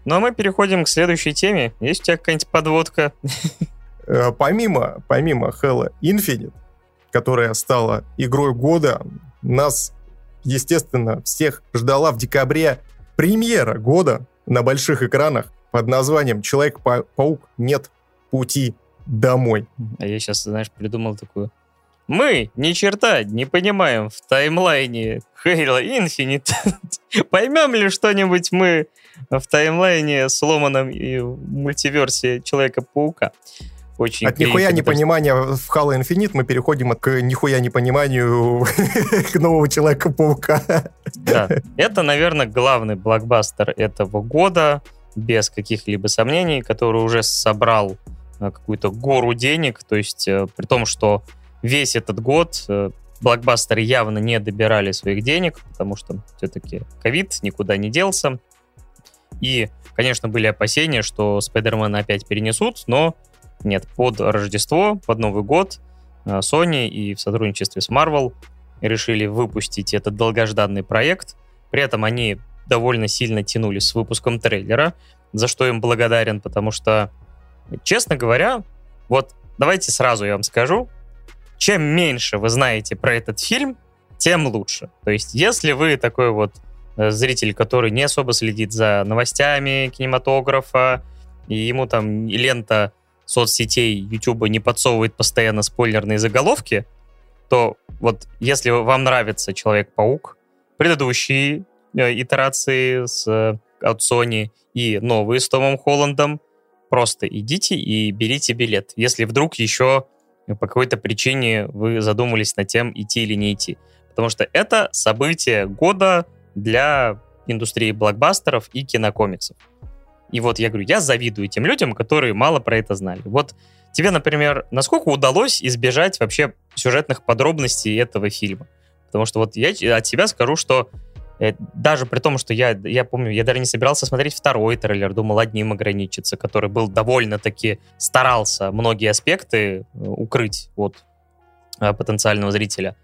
Ну а мы переходим к следующей теме. Есть у тебя какая-нибудь подводка? Э, помимо, помимо Halo Infinite, которая стала игрой года, нас, естественно, всех ждала в декабре премьера года на больших экранах под названием «Человек-паук. Нет пути домой». А я сейчас, знаешь, придумал такую мы ни черта не понимаем в таймлайне Halo Infinite. Поймем ли что-нибудь мы в таймлайне сломанном и в мультиверсе Человека-паука? очень... От нихуя непонимания в Halo Infinite мы переходим к нихуя непониманию к нового Человека-паука. Да, это, наверное, главный блокбастер этого года, без каких-либо сомнений, который уже собрал э, какую-то гору денег, то есть э, при том, что весь этот год э, блокбастеры явно не добирали своих денег, потому что все-таки ковид никуда не делся. И, конечно, были опасения, что Спайдермена опять перенесут, но нет, под Рождество, под Новый год э, Sony и в сотрудничестве с Marvel решили выпустить этот долгожданный проект. При этом они довольно сильно тянули с выпуском трейлера, за что им благодарен, потому что, честно говоря, вот давайте сразу я вам скажу, чем меньше вы знаете про этот фильм, тем лучше. То есть, если вы такой вот э, зритель, который не особо следит за новостями кинематографа, и ему там лента соцсетей YouTube не подсовывает постоянно спойлерные заголовки, то вот если вам нравится Человек-паук, предыдущие э, итерации с, э, от Sony и новые с Томом Холландом, просто идите и берите билет. Если вдруг еще по какой-то причине вы задумались над тем, идти или не идти. Потому что это событие года для индустрии блокбастеров и кинокомиксов. И вот я говорю, я завидую тем людям, которые мало про это знали. Вот тебе, например, насколько удалось избежать вообще сюжетных подробностей этого фильма? Потому что вот я от себя скажу, что даже при том, что я, я помню, я даже не собирался смотреть второй трейлер, думал одним ограничиться, который был довольно-таки старался многие аспекты э, укрыть от э, потенциального зрителя.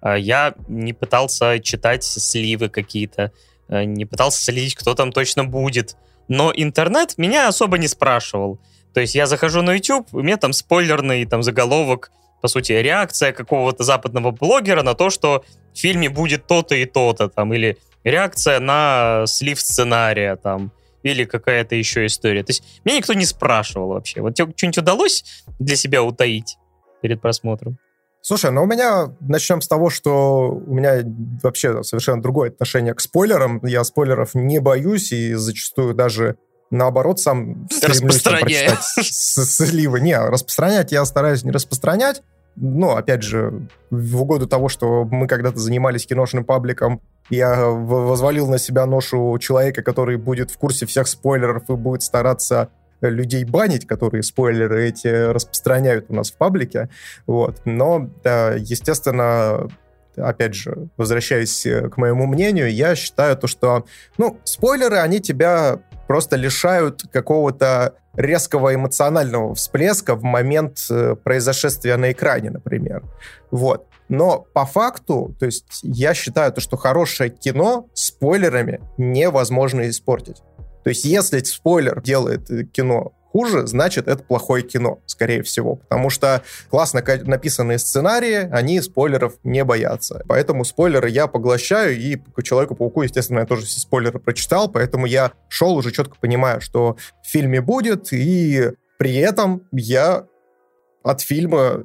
А я не пытался читать сливы какие-то, не пытался следить, кто там точно будет. Но интернет меня особо не спрашивал. То есть я захожу на YouTube, у меня там спойлерный там заголовок, по сути, реакция какого-то западного блогера на то, что в фильме будет то-то и то-то, там, или реакция на слив сценария, там, или какая-то еще история. То есть меня никто не спрашивал вообще. Вот тебе что-нибудь удалось для себя утаить перед просмотром? Слушай, ну у меня начнем с того, что у меня вообще совершенно другое отношение к спойлерам. Я спойлеров не боюсь и зачастую даже наоборот сам стремлюсь прочитать сливы. Не, распространять я стараюсь не распространять. Но, опять же, в угоду того, что мы когда-то занимались киношным пабликом, я возвалил на себя ношу человека, который будет в курсе всех спойлеров и будет стараться людей банить, которые спойлеры эти распространяют у нас в паблике. Вот. Но, да, естественно, опять же, возвращаясь к моему мнению, я считаю то, что, ну, спойлеры, они тебя просто лишают какого-то резкого эмоционального всплеска в момент э, произошествия на экране, например. Вот. Но по факту, то есть я считаю то, что хорошее кино спойлерами невозможно испортить. То есть если спойлер делает э, кино хуже, значит, это плохое кино, скорее всего. Потому что классно написанные сценарии, они спойлеров не боятся. Поэтому спойлеры я поглощаю, и Человеку-пауку, естественно, я тоже все спойлеры прочитал, поэтому я шел уже четко понимаю, что в фильме будет, и при этом я от фильма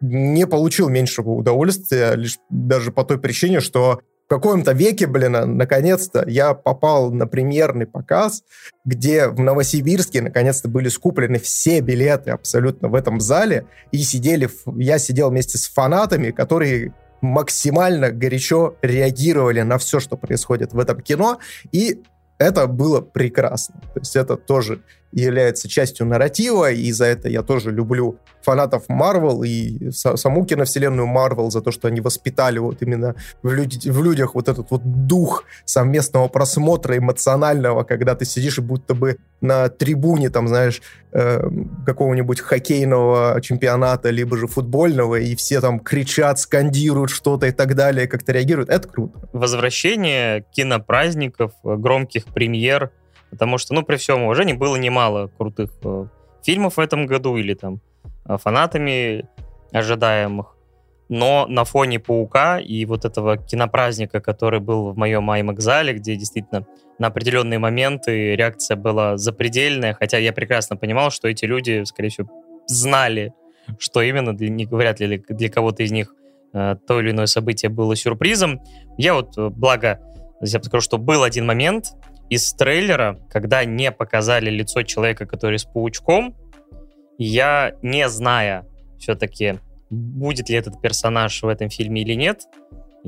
не получил меньшего удовольствия, лишь даже по той причине, что в каком-то веке, блин, наконец-то я попал на премьерный показ, где в Новосибирске наконец-то были скуплены все билеты абсолютно в этом зале, и сидели, я сидел вместе с фанатами, которые максимально горячо реагировали на все, что происходит в этом кино, и это было прекрасно. То есть это тоже является частью нарратива, и за это я тоже люблю фанатов Марвел и саму киновселенную Марвел за то, что они воспитали вот именно в, люди, в людях вот этот вот дух совместного просмотра эмоционального, когда ты сидишь и будто бы на трибуне, там, знаешь, э, какого-нибудь хоккейного чемпионата, либо же футбольного, и все там кричат, скандируют что-то и так далее, как-то реагируют. Это круто. Возвращение кинопраздников, громких премьер — Потому что, ну, при всем уважении, было немало крутых э, фильмов в этом году или там э, фанатами ожидаемых. Но на фоне «Паука» и вот этого кинопраздника, который был в моем IMAX-зале, где действительно на определенные моменты реакция была запредельная, хотя я прекрасно понимал, что эти люди, скорее всего, знали, что именно, не говорят ли для кого-то из них э, то или иное событие было сюрпризом. Я вот, э, благо, я скажу, что был один момент, из трейлера, когда не показали лицо человека, который с паучком, я, не зная все-таки, будет ли этот персонаж в этом фильме или нет,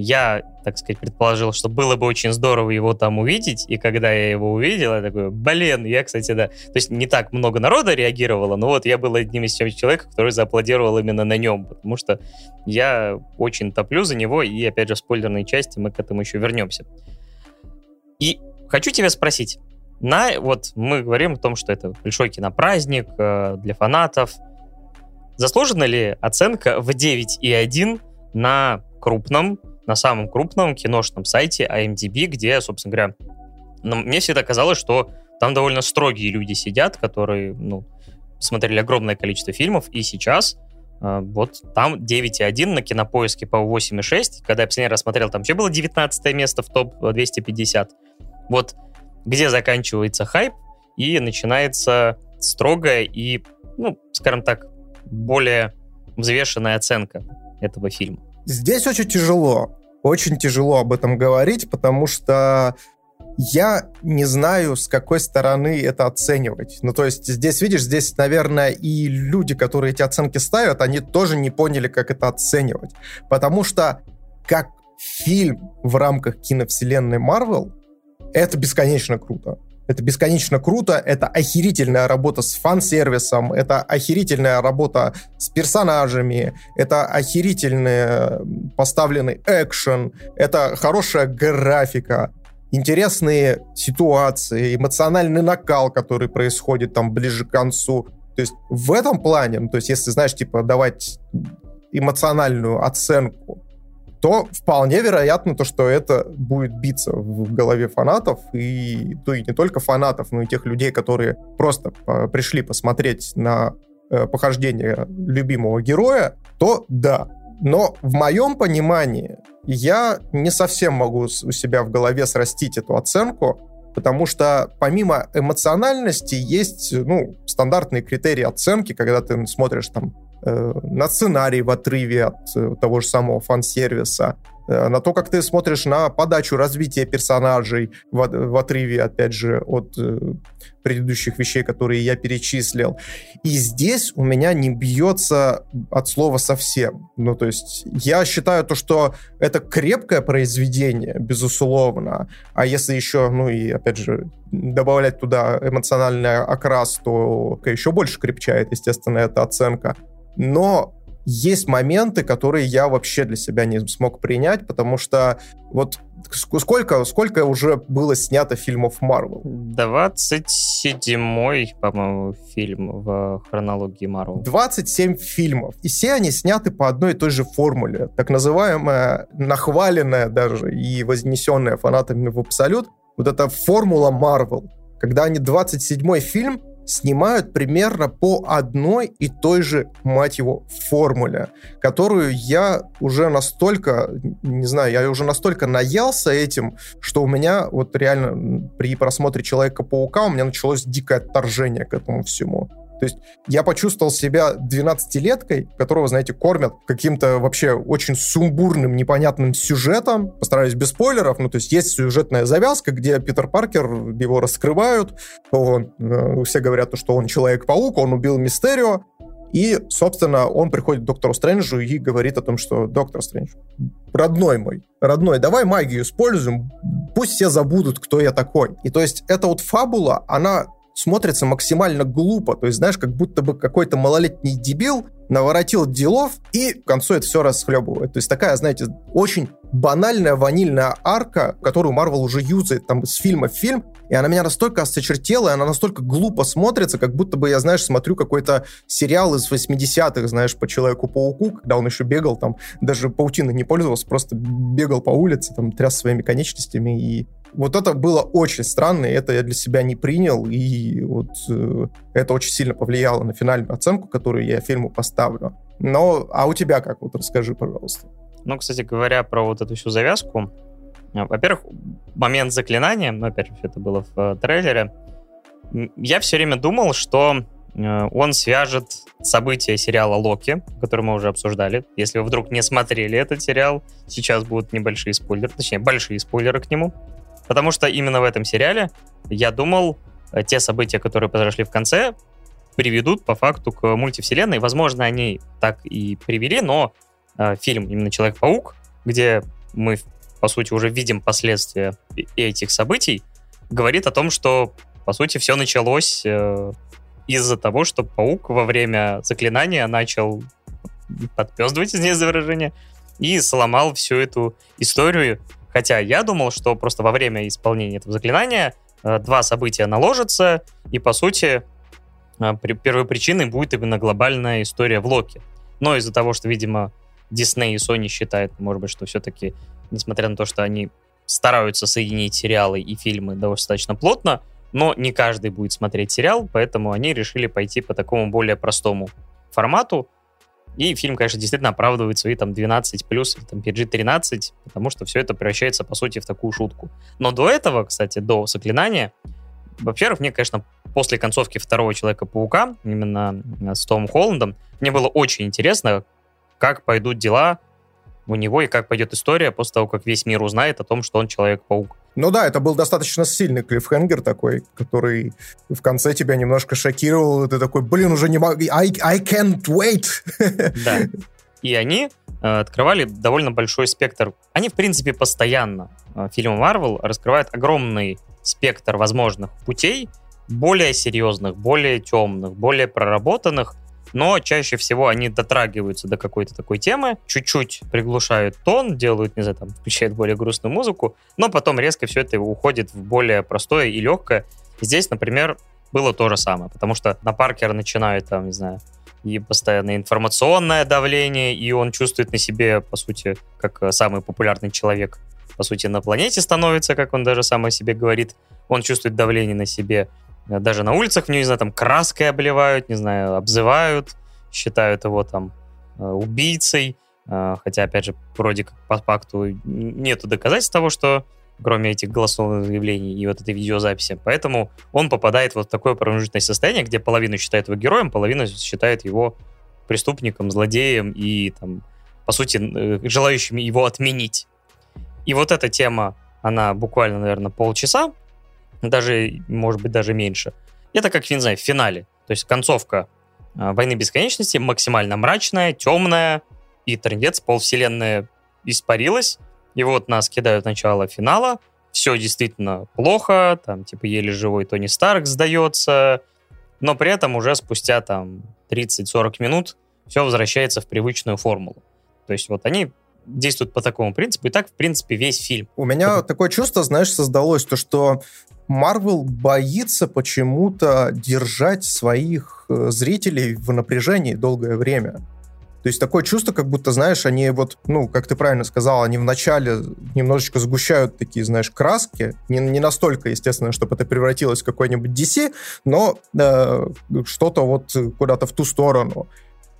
я, так сказать, предположил, что было бы очень здорово его там увидеть, и когда я его увидел, я такой, блин, я, кстати, да, то есть не так много народа реагировало, но вот я был одним из тех человек, который зааплодировал именно на нем, потому что я очень топлю за него, и, опять же, в спойлерной части мы к этому еще вернемся. И хочу тебя спросить, на, вот мы говорим о том, что это большой кинопраздник э, для фанатов, заслужена ли оценка в 9,1 на крупном на самом крупном киношном сайте IMDb, где, собственно говоря, ну, мне всегда казалось, что там довольно строгие люди сидят, которые, ну, смотрели огромное количество фильмов, и сейчас э, вот там 9,1 на кинопоиске по 8,6. Когда я последний раз смотрел, там вообще было 19 место в топ-250. Вот где заканчивается хайп и начинается строгая и, ну, скажем так, более взвешенная оценка этого фильма. Здесь очень тяжело, очень тяжело об этом говорить, потому что я не знаю, с какой стороны это оценивать. Ну, то есть здесь, видишь, здесь, наверное, и люди, которые эти оценки ставят, они тоже не поняли, как это оценивать. Потому что как фильм в рамках киновселенной Марвел, это бесконечно круто. Это бесконечно круто, это охерительная работа с фан-сервисом, это охерительная работа с персонажами, это охерительный поставленный экшен, это хорошая графика, интересные ситуации, эмоциональный накал, который происходит там ближе к концу. То есть в этом плане, ну, то есть если, знаешь, типа давать эмоциональную оценку то вполне вероятно то, что это будет биться в голове фанатов, и, то и не только фанатов, но и тех людей, которые просто э, пришли посмотреть на э, похождение любимого героя, то да. Но в моем понимании я не совсем могу у себя в голове срастить эту оценку, потому что помимо эмоциональности есть ну, стандартные критерии оценки, когда ты смотришь там на сценарий в отрыве от э, того же самого фан-сервиса, э, на то, как ты смотришь на подачу развития персонажей в, в отрыве, опять же, от э, предыдущих вещей, которые я перечислил. И здесь у меня не бьется от слова совсем. Ну, то есть я считаю то, что это крепкое произведение, безусловно, а если еще, ну и, опять же, добавлять туда эмоциональный окрас, то еще больше крепчает, естественно, эта оценка но есть моменты, которые я вообще для себя не смог принять, потому что вот сколько, сколько уже было снято фильмов Марвел? 27-й, по-моему, фильм в хронологии Марвел. 27 фильмов. И все они сняты по одной и той же формуле. Так называемая, нахваленная даже и вознесенная фанатами в абсолют, вот эта формула Марвел. Когда они 27-й фильм снимают примерно по одной и той же, мать его, формуле, которую я уже настолько, не знаю, я уже настолько наелся этим, что у меня вот реально при просмотре Человека-паука у меня началось дикое отторжение к этому всему. То есть я почувствовал себя 12-леткой, которого, знаете, кормят каким-то вообще очень сумбурным, непонятным сюжетом. Постараюсь без спойлеров. Ну, то есть есть сюжетная завязка, где Питер Паркер, его раскрывают. Он, э, все говорят, что он Человек-паук, он убил Мистерио. И, собственно, он приходит к доктору Стрэнджу и говорит о том, что доктор Стрэндж, родной мой, родной, давай магию используем, пусть все забудут, кто я такой. И то есть эта вот фабула, она смотрится максимально глупо. То есть, знаешь, как будто бы какой-то малолетний дебил наворотил делов и к концу это все расхлебывает. То есть такая, знаете, очень банальная ванильная арка, которую Марвел уже юзает там с фильма в фильм, и она меня настолько осточертела, и она настолько глупо смотрится, как будто бы я, знаешь, смотрю какой-то сериал из 80-х, знаешь, по Человеку-пауку, когда он еще бегал там, даже паутиной не пользовался, просто бегал по улице, там, тряс своими конечностями и вот это было очень странно, и это я для себя не принял, и вот э, это очень сильно повлияло на финальную оценку, которую я фильму поставлю. Но, а у тебя как? Вот расскажи, пожалуйста. Ну, кстати говоря, про вот эту всю завязку. Э, во-первых, момент заклинания, ну, опять же, это было в э, трейлере. Я все время думал, что э, он свяжет события сериала Локи, который мы уже обсуждали. Если вы вдруг не смотрели этот сериал, сейчас будут небольшие спойлеры, точнее, большие спойлеры к нему. Потому что именно в этом сериале, я думал, э, те события, которые произошли в конце, приведут по факту к мультивселенной. Возможно, они так и привели, но э, фильм именно Человек-паук, где мы, по сути, уже видим последствия этих событий, говорит о том, что, по сути, все началось э, из-за того, что паук во время заклинания начал подпездывать, из за выражения, и сломал всю эту историю. Хотя я думал, что просто во время исполнения этого заклинания э, два события наложатся, и, по сути, э, первой причиной будет именно глобальная история в Локи. Но из-за того, что, видимо, Disney и Sony считают, может быть, что все-таки, несмотря на то, что они стараются соединить сериалы и фильмы достаточно плотно, но не каждый будет смотреть сериал, поэтому они решили пойти по такому более простому формату. И фильм, конечно, действительно оправдывает свои там 12 плюс, там PG-13, потому что все это превращается, по сути, в такую шутку. Но до этого, кстати, до «Заклинания», во-первых, мне, конечно, после концовки второго Человека-паука, именно с Томом Холландом, мне было очень интересно, как пойдут дела у него и как пойдет история после того, как весь мир узнает о том, что он Человек-паук. Ну да, это был достаточно сильный клиффхенгер такой, который в конце тебя немножко шокировал, и ты такой, блин, уже не могу, I, I can't wait. Да. И они э, открывали довольно большой спектр. Они, в принципе, постоянно, э, фильмы Marvel раскрывают огромный спектр возможных путей, более серьезных, более темных, более проработанных, но чаще всего они дотрагиваются до какой-то такой темы, чуть-чуть приглушают тон, делают, не знаю, там, включают более грустную музыку, но потом резко все это уходит в более простое и легкое. Здесь, например, было то же самое, потому что на Паркера начинают, там, не знаю, и постоянное информационное давление, и он чувствует на себе, по сути, как э, самый популярный человек, по сути, на планете становится, как он даже сам о себе говорит. Он чувствует давление на себе даже на улицах, не знаю, там краской обливают, не знаю, обзывают, считают его там э, убийцей. Э, хотя, опять же, вроде как по факту нету доказательств того, что кроме этих голосовых заявлений и вот этой видеозаписи. Поэтому он попадает вот в такое промежуточное состояние, где половину считает его героем, половину считает его преступником, злодеем и, там, по сути, э, желающим его отменить. И вот эта тема, она буквально, наверное, полчаса даже, может быть, даже меньше. Это как, не знаю, в финале. То есть концовка э, «Войны бесконечности» максимально мрачная, темная, и трендец, полвселенная испарилась, и вот нас кидают начало финала, все действительно плохо, там, типа, еле живой Тони Старк сдается, но при этом уже спустя, там, 30-40 минут все возвращается в привычную формулу. То есть вот они действуют по такому принципу, и так, в принципе, весь фильм. У меня такое чувство, знаешь, создалось, то, что Марвел боится почему-то держать своих э, зрителей в напряжении долгое время. То есть такое чувство, как будто, знаешь, они вот, ну, как ты правильно сказал, они вначале немножечко сгущают такие, знаешь, краски. Не, не настолько, естественно, чтобы это превратилось в какой-нибудь DC, но э, что-то вот куда-то в ту сторону.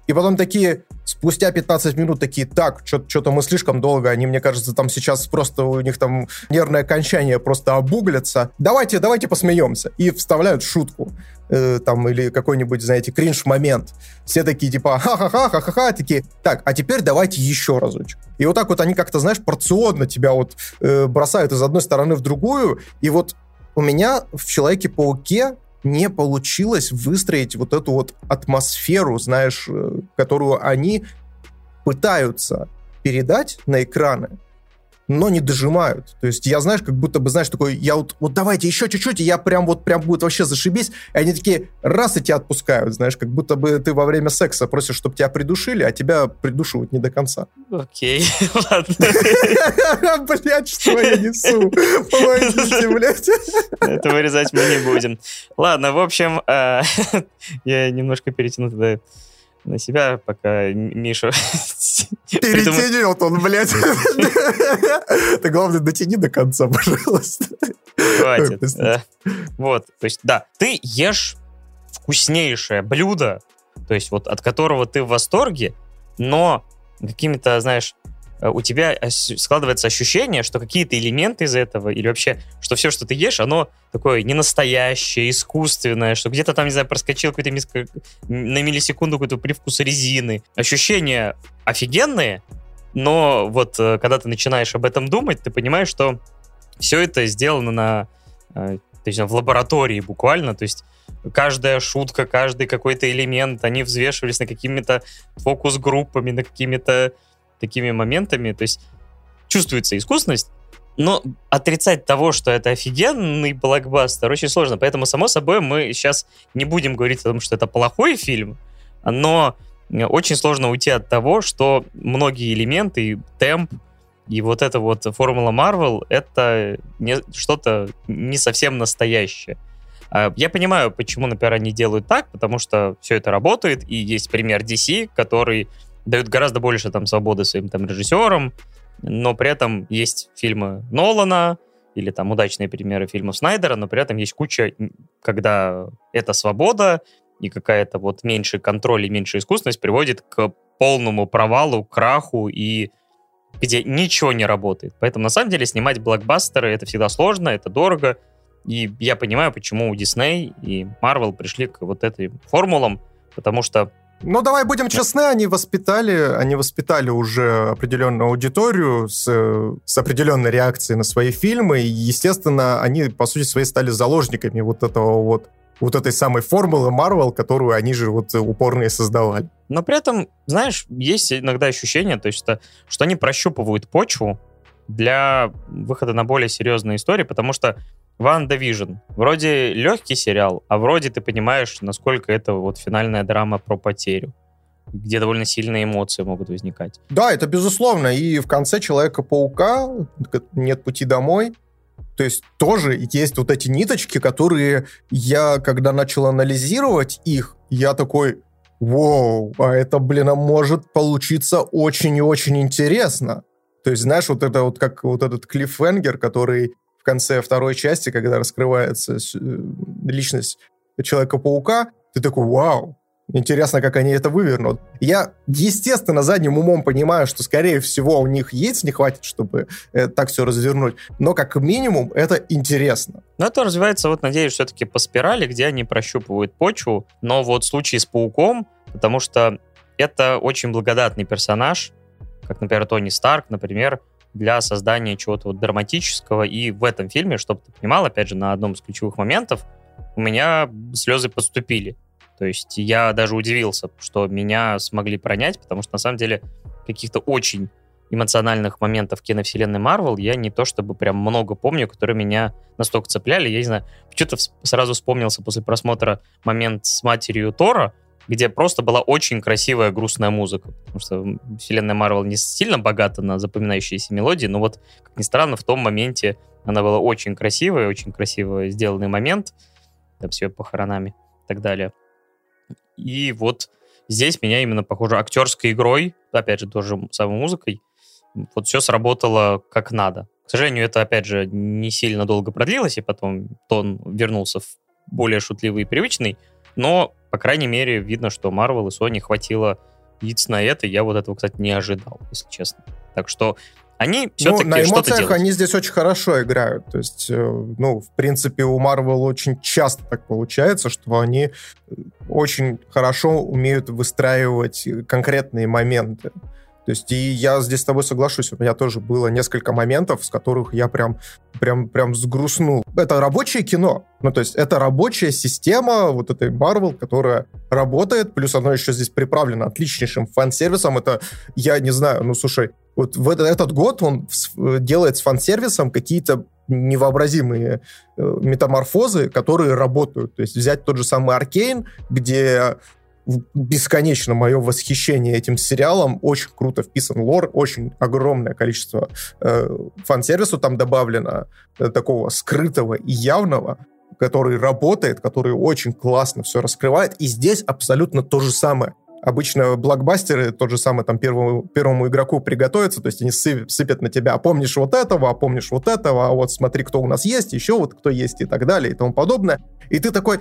И потом такие, спустя 15 минут такие, так, что-то мы слишком долго, они, мне кажется, там сейчас просто у них там нервное окончание просто обуглятся. Давайте, давайте посмеемся. И вставляют шутку. Э, там, или какой-нибудь, знаете, кринж-момент. Все такие, типа, ха-ха-ха, ха-ха-ха, такие, так, а теперь давайте еще разочек. И вот так вот они как-то, знаешь, порционно тебя вот э, бросают из одной стороны в другую. И вот у меня в Человеке-пауке не получилось выстроить вот эту вот атмосферу, знаешь, э, которую они пытаются передать на экраны, но не дожимают. То есть я, знаешь, как будто бы, знаешь, такой, я вот, вот давайте еще чуть-чуть, и я прям вот прям будет вообще зашибись, и они такие раз и тебя отпускают, знаешь, как будто бы ты во время секса просишь, чтобы тебя придушили, а тебя придушивают не до конца. Окей, ладно. Блять, что я несу? Помогите, блядь. Это вырезать мы не будем. Ладно, в общем, э, я немножко перетяну туда на себя, пока Миша... Перетянул он, блядь. Ты, главное, дотяни до конца, пожалуйста. Хватит. Вот, то есть, да, ты ешь вкуснейшее блюдо, то есть вот от которого ты в восторге, но какими-то, знаешь, Э, у тебя складывается ощущение, что какие-то элементы из этого, или вообще, что все, что ты ешь, оно такое ненастоящее, искусственное, что где-то там, не знаю, проскочил какой-то на миллисекунду какой-то привкус резины. Ощущения офигенные, но вот э, когда ты начинаешь об этом думать, ты понимаешь, что все это сделано на, э, то есть в лаборатории буквально, то есть каждая шутка, каждый какой-то элемент, они взвешивались на какими-то фокус-группами, на какими-то такими моментами. То есть чувствуется искусственность, но отрицать того, что это офигенный блокбастер, очень сложно. Поэтому, само собой, мы сейчас не будем говорить о том, что это плохой фильм, но очень сложно уйти от того, что многие элементы, темп, и вот эта вот формула Marvel — это что-то не совсем настоящее. А, я понимаю, почему, например, они делают так, потому что все это работает, и есть пример DC, который дает гораздо больше там свободы своим там режиссерам, но при этом есть фильмы Нолана или там удачные примеры фильмов Снайдера, но при этом есть куча, когда эта свобода и какая-то вот меньший контроль и меньшая искусственность приводит к полному провалу, краху и где ничего не работает. Поэтому на самом деле снимать блокбастеры это всегда сложно, это дорого, и я понимаю, почему Disney и Marvel пришли к вот этой формулам, потому что ну, давай будем честны, они воспитали, они воспитали уже определенную аудиторию с, с определенной реакцией на свои фильмы, и, естественно, они, по сути своей, стали заложниками вот этого вот вот этой самой формулы Marvel, которую они же вот упорно и создавали. Но при этом, знаешь, есть иногда ощущение, то есть, что, что они прощупывают почву для выхода на более серьезные истории, потому что Ван Division. Вроде легкий сериал, а вроде ты понимаешь, насколько это вот финальная драма про потерю где довольно сильные эмоции могут возникать. Да, это безусловно. И в конце Человека-паука нет пути домой. То есть тоже есть вот эти ниточки, которые я, когда начал анализировать их, я такой, вау, а это, блин, а может получиться очень и очень интересно. То есть, знаешь, вот это вот как вот этот клиффенгер, который конце второй части, когда раскрывается э, личность Человека-паука, ты такой, вау, Интересно, как они это вывернут. Я, естественно, задним умом понимаю, что, скорее всего, у них яиц не хватит, чтобы э, так все развернуть. Но, как минимум, это интересно. Но это развивается, вот, надеюсь, все-таки по спирали, где они прощупывают почву. Но вот в случае с Пауком, потому что это очень благодатный персонаж, как, например, Тони Старк, например, для создания чего-то вот драматического. И в этом фильме, чтобы ты понимал, опять же, на одном из ключевых моментов, у меня слезы поступили. То есть я даже удивился, что меня смогли пронять, потому что на самом деле каких-то очень эмоциональных моментов киновселенной Марвел я не то чтобы прям много помню, которые меня настолько цепляли. Я не знаю, что-то сразу вспомнился после просмотра момент с матерью Тора, где просто была очень красивая грустная музыка. Потому что вселенная Марвел не сильно богата на запоминающиеся мелодии, но вот, как ни странно, в том моменте она была очень красивая, очень красиво сделанный момент, там с ее похоронами и так далее. И вот здесь меня именно, похоже, актерской игрой, опять же, тоже самой музыкой, вот все сработало как надо. К сожалению, это, опять же, не сильно долго продлилось, и потом тон вернулся в более шутливый и привычный, но по крайней мере, видно, что Marvel и Sony хватило яиц на это. Я вот этого, кстати, не ожидал, если честно. Так что они все-таки ну, на эмоциях они здесь очень хорошо играют. То есть, э, ну, в принципе, у Marvel очень часто так получается, что они очень хорошо умеют выстраивать конкретные моменты. То есть, и я здесь с тобой соглашусь. У меня тоже было несколько моментов, с которых я прям, прям, прям сгрустнул. Это рабочее кино. Ну, то есть, это рабочая система вот этой Marvel, которая работает, плюс оно еще здесь приправлено отличнейшим фан-сервисом. Это, я не знаю, ну, слушай, вот в этот, год он делает с фан-сервисом какие-то невообразимые э, метаморфозы, которые работают. То есть взять тот же самый Аркейн, где бесконечно мое восхищение этим сериалом. Очень круто вписан лор, очень огромное количество э, фан-сервису там добавлено, э, такого скрытого и явного, который работает, который очень классно все раскрывает. И здесь абсолютно то же самое. Обычно блокбастеры, тот же самый там первому, первому игроку приготовиться, то есть они сыпят, сыпят на тебя, а помнишь вот этого, а помнишь вот этого, а вот смотри, кто у нас есть, еще вот кто есть и так далее и тому подобное. И ты такой,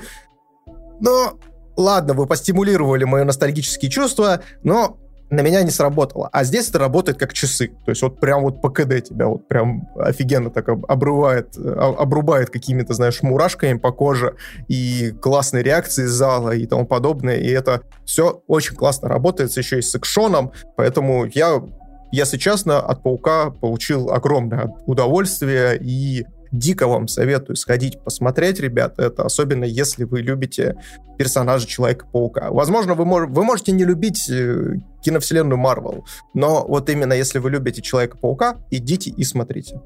ну, ладно, вы постимулировали мои ностальгические чувства, но на меня не сработало. А здесь это работает как часы. То есть вот прям вот по КД тебя вот прям офигенно так обрывает, а, обрубает какими-то, знаешь, мурашками по коже и классные реакции зала и тому подобное. И это все очень классно работает, еще и с экшоном. Поэтому я если честно, от «Паука» получил огромное удовольствие, и дико вам советую сходить посмотреть, ребят. Это особенно если вы любите персонажа Человека-паука. Возможно, вы, мож, вы можете не любить э, киновселенную Марвел, но вот именно если вы любите Человека-паука, идите и смотрите.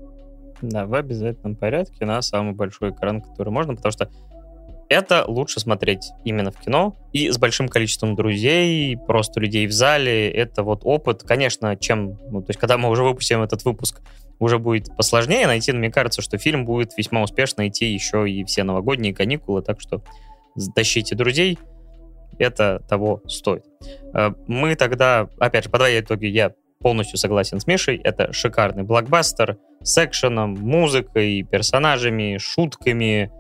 Да, в обязательном порядке на самый большой экран, который можно, потому что это лучше смотреть именно в кино и с большим количеством друзей, просто людей в зале. Это вот опыт, конечно, чем... Ну, то есть, когда мы уже выпустим этот выпуск, уже будет посложнее найти, но мне кажется, что фильм будет весьма успешно идти еще и все новогодние каникулы, так что тащите друзей, это того стоит. Э, мы тогда, опять же, подводя итоги, я полностью согласен с Мишей, это шикарный блокбастер с экшеном, музыкой, персонажами, шутками,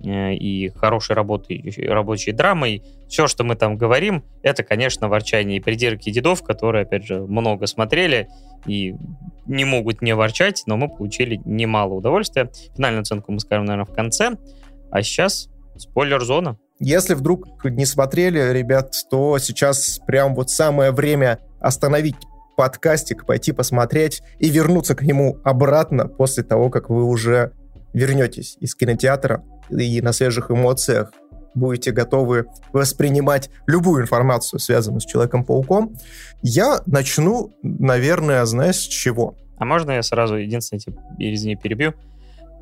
и хорошей работой, рабочей драмой. Все, что мы там говорим, это, конечно, ворчание и придирки дедов, которые, опять же, много смотрели и не могут не ворчать, но мы получили немало удовольствия. Финальную оценку мы скажем, наверное, в конце. А сейчас спойлер-зона. Если вдруг не смотрели, ребят, то сейчас прям вот самое время остановить подкастик, пойти посмотреть и вернуться к нему обратно после того, как вы уже вернетесь из кинотеатра и на свежих эмоциях будете готовы воспринимать любую информацию, связанную с Человеком-пауком, я начну, наверное, знаешь, с чего? А можно я сразу единственное, типа, извини, перебью?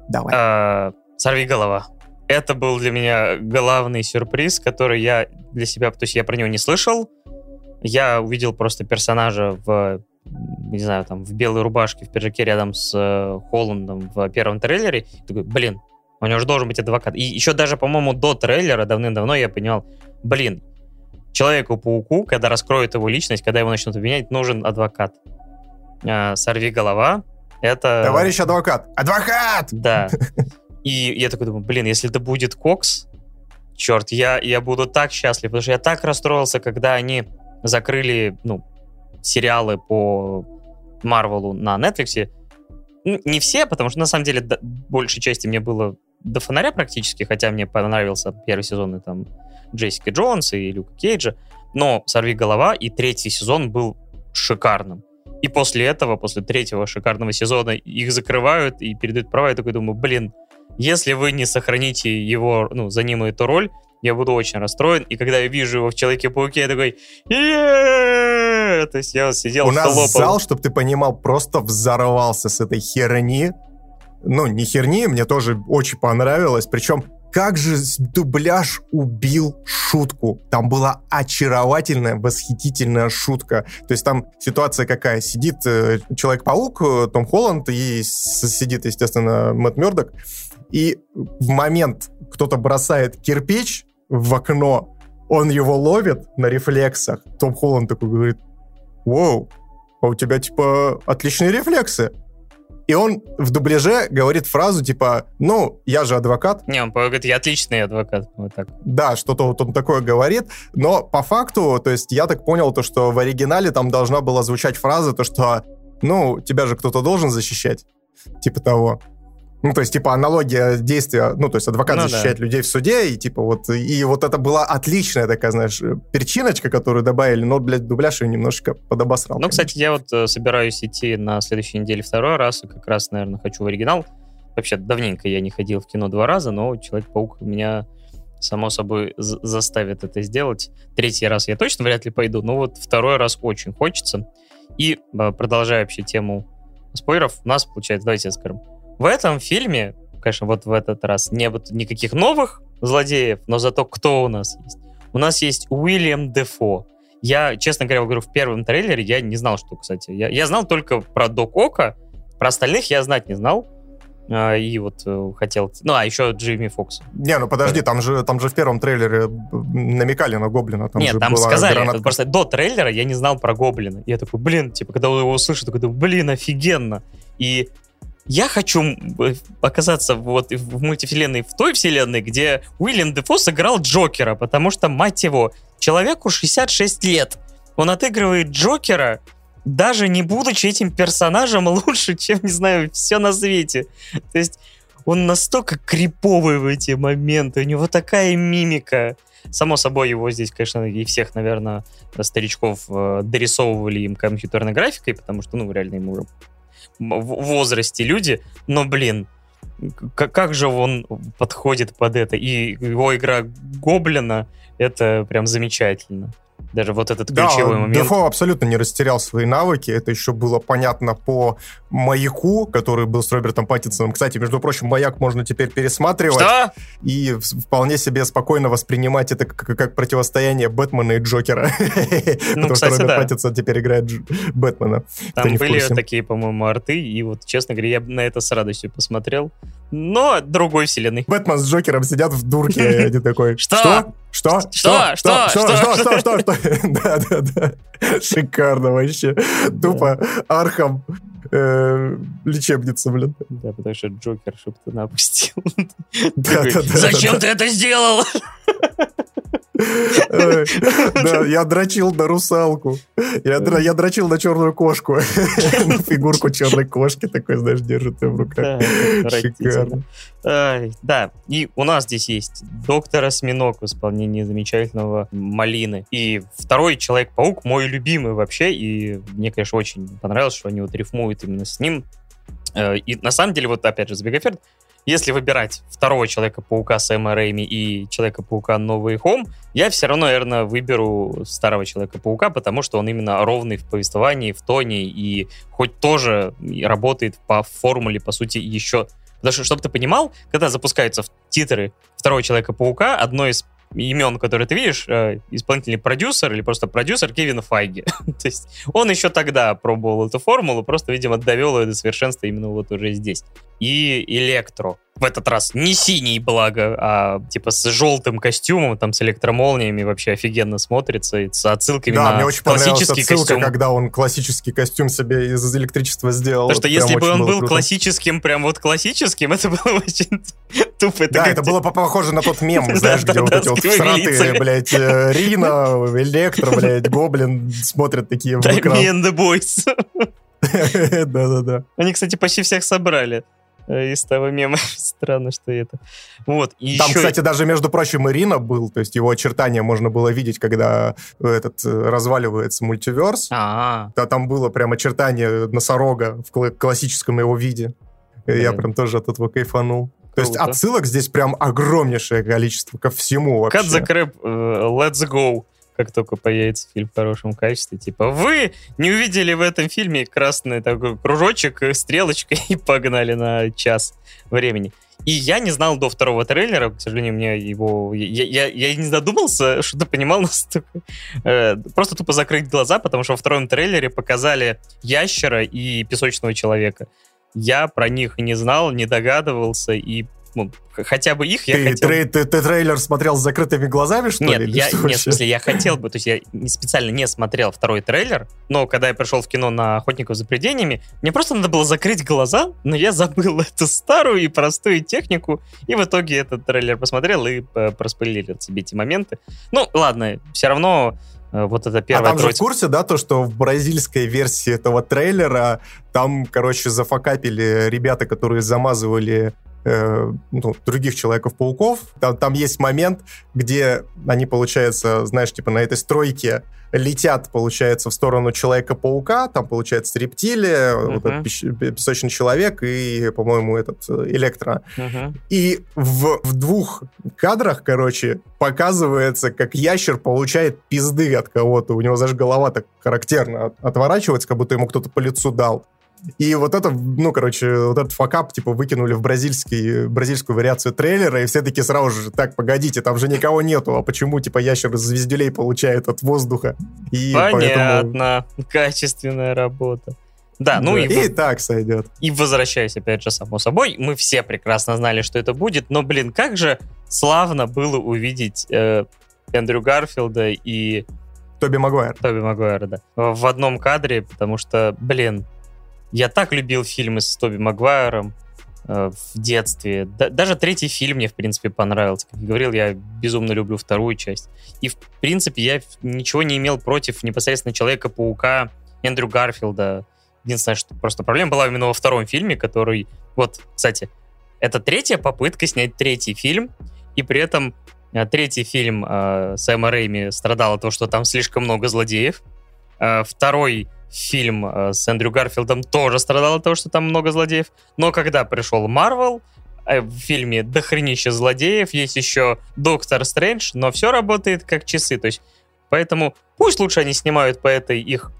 Давай. А, сорви голова. Это был для меня главный сюрприз, который я для себя, то есть я про него не слышал. Я увидел просто персонажа в не знаю, там, в белой рубашке, в пиджаке рядом с э, Холландом в первом трейлере. Такой, блин, у него же должен быть адвокат. И еще даже, по-моему, до трейлера давным-давно я понял, блин, Человеку-пауку, когда раскроют его личность, когда его начнут обвинять, нужен адвокат. А, сорви голова. Это... Товарищ адвокат! Адвокат! Да. И я такой думаю, блин, если это будет Кокс, черт, я, я буду так счастлив, потому что я так расстроился, когда они закрыли, ну, сериалы по Марвелу на Netflix. Ну, не все, потому что на самом деле большей части мне было до фонаря практически, хотя мне понравился первый сезон и там Джессики Джонс и Люка Кейджа, но «Сорви голова» и третий сезон был шикарным. И после этого, после третьего шикарного сезона, их закрывают и передают права. Я такой думаю, блин, если вы не сохраните его, ну, за ним эту роль, я буду очень расстроен. И когда я вижу его в Человеке-пауке, я такой, то есть я сидел, У нас зал, чтобы ты понимал, просто взорвался с этой херни. Ну, не херни, мне тоже очень понравилось. Причем как же дубляж убил шутку. Там была очаровательная, восхитительная шутка. То есть там ситуация какая? Сидит э, Человек-паук, э, Том Холланд, и сидит, естественно, Мэтт Мёрдок. И в момент кто-то бросает кирпич в окно, он его ловит на рефлексах. Том Холланд такой говорит, «Воу, а у тебя, типа, отличные рефлексы». И он в дубляже говорит фразу типа, ну, я же адвокат. Не, он говорит, я отличный адвокат. Вот так. Да, что-то вот он такое говорит. Но по факту, то есть я так понял, то, что в оригинале там должна была звучать фраза, то, что, ну, тебя же кто-то должен защищать. Типа того. Ну, то есть, типа, аналогия действия, ну, то есть, адвокат ну, защищает да. людей в суде, и, типа, вот, и вот это была отличная такая, знаешь, перчиночка, которую добавили, но, блядь, дубляж ее немножечко подобосрал. Ну, кстати, я вот э, собираюсь идти на следующей неделе второй раз, и как раз, наверное, хочу в оригинал. Вообще, давненько я не ходил в кино два раза, но Человек-паук меня, само собой, заставит это сделать. Третий раз я точно вряд ли пойду, но вот второй раз очень хочется. И, э, продолжая вообще тему спойлеров, у нас, получается, давайте скажем, в этом фильме, конечно, вот в этот раз не было никаких новых злодеев, но зато кто у нас есть? У нас есть Уильям Дефо. Я, честно говоря, говорю, в первом трейлере я не знал, что, кстати. Я, я знал только про Док Ока, про остальных я знать не знал. А, и вот э, хотел... Ну, а еще Джимми Фокс. Не, ну подожди, там же, там же в первом трейлере намекали на Гоблина. Там Нет, там сказали, гранатка. просто до трейлера я не знал про Гоблина. Я такой, блин, типа, когда его услышу, такой, блин, офигенно. И я хочу оказаться вот в мультивселенной, в той вселенной, где Уильям Дефо сыграл Джокера, потому что, мать его, человеку 66 лет. Он отыгрывает Джокера, даже не будучи этим персонажем лучше, чем, не знаю, все на свете. То есть он настолько криповый в эти моменты, у него такая мимика. Само собой, его здесь, конечно, и всех, наверное, старичков э, дорисовывали им компьютерной графикой, потому что, ну, реально ему возрасте люди, но, блин, к- как же он подходит под это. И его игра Гоблина, это прям замечательно. Даже вот этот Да, ключевой момент. Дефо абсолютно не растерял свои навыки. Это еще было понятно по маяку, который был с Робертом Паттинсоном. Кстати, между прочим, маяк можно теперь пересматривать Что? и вполне себе спокойно воспринимать это как, как противостояние Бэтмена и Джокера. Потому что кстати, Роберт да. Паттинсон теперь играет Бэтмена. Там были такие, по-моему, арты, и вот, честно говоря, я на это с радостью посмотрел. Но другой вселенной. Бэтмен с Джокером сидят в дурке, и один такой... Что? Что? Что? Что? Что? Что? Что? Что? Что? Что? Да, да, да. Шикарно вообще. Тупо Архам э, лечебница, блин. Да, потому что Джокер шептуна опустил. Зачем ты это сделал? Да, я дрочил на русалку. Я, дрочил на черную кошку. На фигурку черной кошки такой, знаешь, держит в руках. Да. Шикарно. И у нас здесь есть доктор Осьминог в исполнении замечательного Малины. И второй Человек-паук мой любимый вообще, и мне, конечно, очень понравилось, что они вот рифмуют именно с ним. Э, И на самом деле, вот опять же, забегая вперед, если выбирать второго Человека-паука Сэма Рэйми и Человека-паука Новый Хом, я все равно, наверное, выберу старого Человека-паука, потому что он именно ровный в повествовании, в тоне, и хоть тоже работает по формуле, по сути, еще... Потому что, чтобы ты понимал, когда запускаются титры второго Человека-паука, одно из имен, которые ты видишь, э, исполнительный продюсер или просто продюсер Кевина Файги. То есть он еще тогда пробовал эту формулу, просто, видимо, довел ее до совершенства именно вот уже здесь. И Электро. В этот раз не синий, благо, а типа с желтым костюмом, там с электромолниями вообще офигенно смотрится, и с отсылками Да, на мне очень классический отсылка, костюм. когда он классический костюм себе из электричества сделал. Потому что Это если бы он был круто. классическим, прям вот классическим, это было очень тупо. Да, как это было по- похоже на тот мем, знаешь, Да, где вот да, эти вот с кривыми лицами. всратые, блядь, э, Рина, Электро, блядь, Гоблин смотрят такие в Да, экран. And the Boys. Да-да-да. Они, кстати, почти всех собрали из того мема. Странно, что это. Вот. И Там, еще- кстати, даже, между прочим, Ирина был, то есть его очертания можно было видеть, когда этот э, разваливается мультиверс. А, Да, там было прям очертание носорога в кла- классическом его виде. И Я Блин. прям тоже от этого кайфанул. То есть Круто. отсылок здесь прям огромнейшее количество ко всему вообще. Cut the crap, э, let's go. Как только появится фильм в хорошем качестве. Типа, вы не увидели в этом фильме красный такой кружочек, э, стрелочка, и погнали на час времени. И я не знал до второго трейлера, к сожалению, мне его... Я, я, я не задумался, что ты понимал настолько. Э, просто тупо закрыть глаза, потому что во втором трейлере показали ящера и песочного человека. Я про них не знал, не догадывался, и ну, хотя бы их я Ты, хотел... трей- ты- ты трейлер смотрел с закрытыми глазами, что Нет, ли? я, что нет, в смысле, я хотел бы, то есть я специально не смотрел второй трейлер, но когда я пришел в кино на «Охотников за привидениями», мне просто надо было закрыть глаза, но я забыл эту старую и простую технику, и в итоге этот трейлер посмотрел и проспойлерил себе эти моменты. Ну, ладно, все равно э, вот эта А первая там же в курсе, да, то, что в бразильской версии этого трейлера там, короче, зафакапили ребята, которые замазывали э, ну, других Человеков-пауков. Там, там есть момент, где они, получается, знаешь, типа на этой стройке летят, получается, в сторону Человека-паука, там, получается, рептилия, вот Мгм. этот пещ- песочный человек и, по-моему, этот э, электро. Мгм. И в, в двух кадрах, короче, показывается, как ящер получает пизды от кого-то. У него даже голова так характерно от- отворачивается, как будто ему кто-то по лицу дал. И вот это, ну, короче, вот этот факап, типа, выкинули в бразильский, бразильскую вариацию трейлера, и все таки сразу же, так, погодите, там же никого нету, а почему, типа, ящер звездюлей получает от воздуха? И поэтому... Понятно. Качественная работа. Да, ну Да, и, и так сойдет. И возвращаясь, опять же, само собой, мы все прекрасно знали, что это будет, но, блин, как же славно было увидеть э, Эндрю Гарфилда и Тоби Магуайр. Тоби Магуайра, да, в одном кадре, потому что, блин, я так любил фильмы с Тоби Магуайром э, в детстве. Да- даже третий фильм мне, в принципе, понравился. Как я говорил, я безумно люблю вторую часть. И, в принципе, я ничего не имел против непосредственно Человека-паука Эндрю Гарфилда. Единственное, что просто проблема была именно во втором фильме, который... Вот, кстати, это третья попытка снять третий фильм, и при этом э, третий фильм э, Сэма Рэйми страдал от того, что там слишком много злодеев. Э, второй фильм э, с Эндрю Гарфилдом тоже страдал от того, что там много злодеев. Но когда пришел Марвел, э, в фильме дохренище злодеев, есть еще Доктор Стрэндж, но все работает как часы. То есть, поэтому пусть лучше они снимают по этой их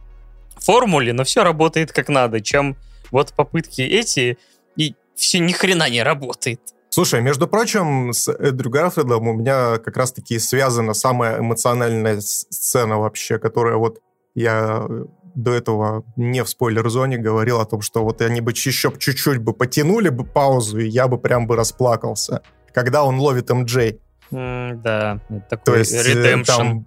формуле, но все работает как надо, чем вот попытки эти, и все ни хрена не работает. Слушай, между прочим, с Эдрю Гарфилдом у меня как раз-таки связана самая эмоциональная сцена вообще, которая вот я до этого не в спойлер-зоне говорил о том, что вот они бы еще чуть-чуть бы потянули бы паузу, и я бы прям бы расплакался. Когда он ловит МД. Mm, да, такой То есть, redemption. Там,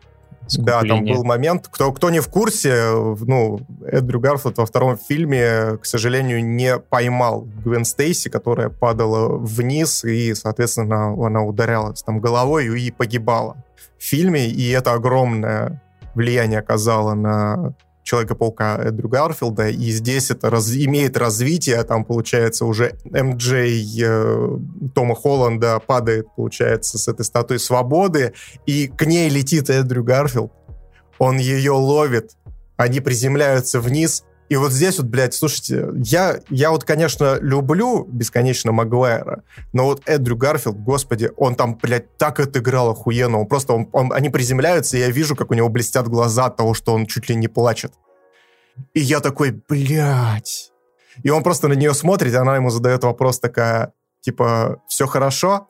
да, там был момент, кто, кто не в курсе, ну, Эдрю Гарфилд во втором фильме, к сожалению, не поймал Гвен Стейси, которая падала вниз, и, соответственно, она ударялась там головой и погибала в фильме, и это огромное влияние оказало на Человека-паука Эдрю Гарфилда, и здесь это раз, имеет развитие, там, получается, уже МД э, Тома Холланда падает, получается, с этой статуи свободы, и к ней летит Эндрю Гарфилд, он ее ловит, они приземляются вниз, и вот здесь вот, блядь, слушайте, я, я вот, конечно, люблю бесконечно Магуайра, но вот Эндрю Гарфилд, господи, он там, блядь, так отыграл охуенно. Он просто, он, он, они приземляются, и я вижу, как у него блестят глаза от того, что он чуть ли не плачет. И я такой, блядь. И он просто на нее смотрит, и она ему задает вопрос такая, типа, все хорошо?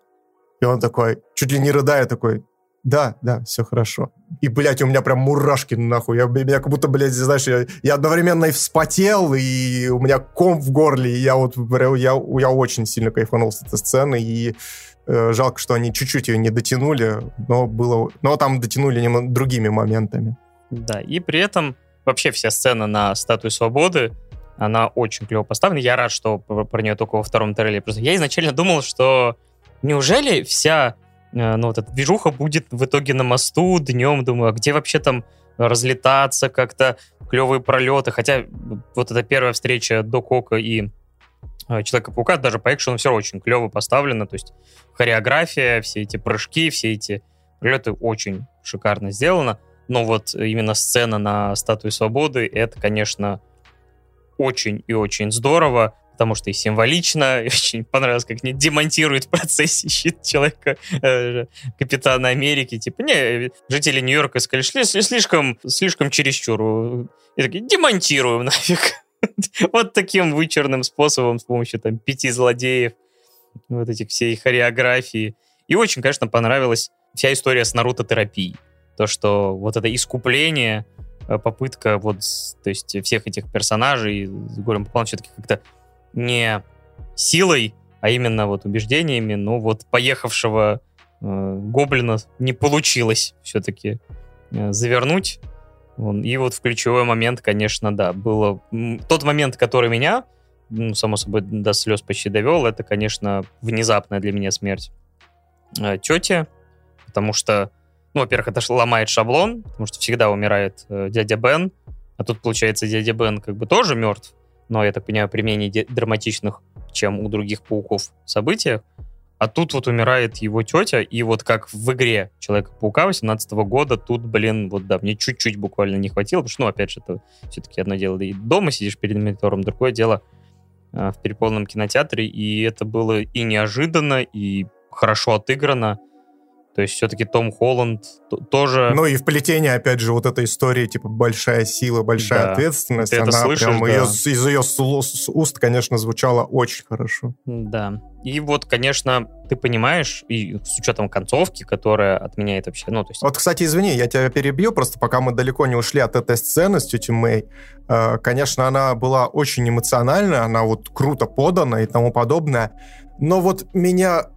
И он такой, чуть ли не рыдая, такой, да, да, все хорошо. И, блядь, у меня прям мурашки нахуй. Я, меня как будто, блядь, знаешь, я, я одновременно и вспотел, и у меня ком в горле, и я вот, я, я очень сильно кайфанул с этой сцены, и э, жалко, что они чуть-чуть ее не дотянули, но было, но там дотянули немного другими моментами. Да, и при этом вообще вся сцена на Статуе Свободы, она очень клево поставлена. Я рад, что про, про нее только во втором трейлере. Просто я изначально думал, что неужели вся ну, вот эта движуха будет в итоге на мосту днем, думаю, а где вообще там разлетаться как-то, клевые пролеты, хотя вот эта первая встреча до Кока и э, Человека-паука даже по экшену все очень клево поставлено, то есть хореография, все эти прыжки, все эти пролеты очень шикарно сделано, но вот именно сцена на Статуе Свободы, это, конечно, очень и очень здорово, потому что и символично, и очень понравилось, как они демонтируют в процессе щит человека, э, Капитана Америки. Типа, не, жители Нью-Йорка сказали, шли слишком, слишком чересчур. И такие, демонтируем нафиг. вот таким вычурным способом, с помощью там пяти злодеев, вот этих всей хореографии. И очень, конечно, понравилась вся история с Наруто-терапией. То, что вот это искупление, э, попытка вот, то есть всех этих персонажей, горем пополам все-таки как-то не силой, а именно вот убеждениями, ну вот поехавшего э, гоблина не получилось все-таки э, завернуть. И вот в ключевой момент, конечно, да, было... Тот момент, который меня, ну, само собой, до слез почти довел, это, конечно, внезапная для меня смерть э, тети, потому что, ну, во-первых, это ломает шаблон, потому что всегда умирает э, дядя Бен, а тут, получается, дядя Бен как бы тоже мертв, но, я так понимаю, при менее драматичных, чем у других пауков событиях. А тут вот умирает его тетя, и вот как в игре Человека-паука 18 года, тут, блин, вот да, мне чуть-чуть буквально не хватило, потому что, ну, опять же, это все-таки одно дело, и дома сидишь перед монитором, другое дело э, в переполненном кинотеатре, и это было и неожиданно, и хорошо отыграно, то есть все-таки Том Холланд тоже... Ну и в плетении, опять же, вот эта история, типа, большая сила, большая да. ответственность, Ты она слышишь, прям да. ее, из ее уст, конечно, звучала очень хорошо. Да. И вот, конечно, ты понимаешь, и с учетом концовки, которая отменяет вообще, ну, то есть... Вот, кстати, извини, я тебя перебью, просто пока мы далеко не ушли от этой сцены с тетей Мэй, э, конечно, она была очень эмоциональная, она вот круто подана и тому подобное, но вот меня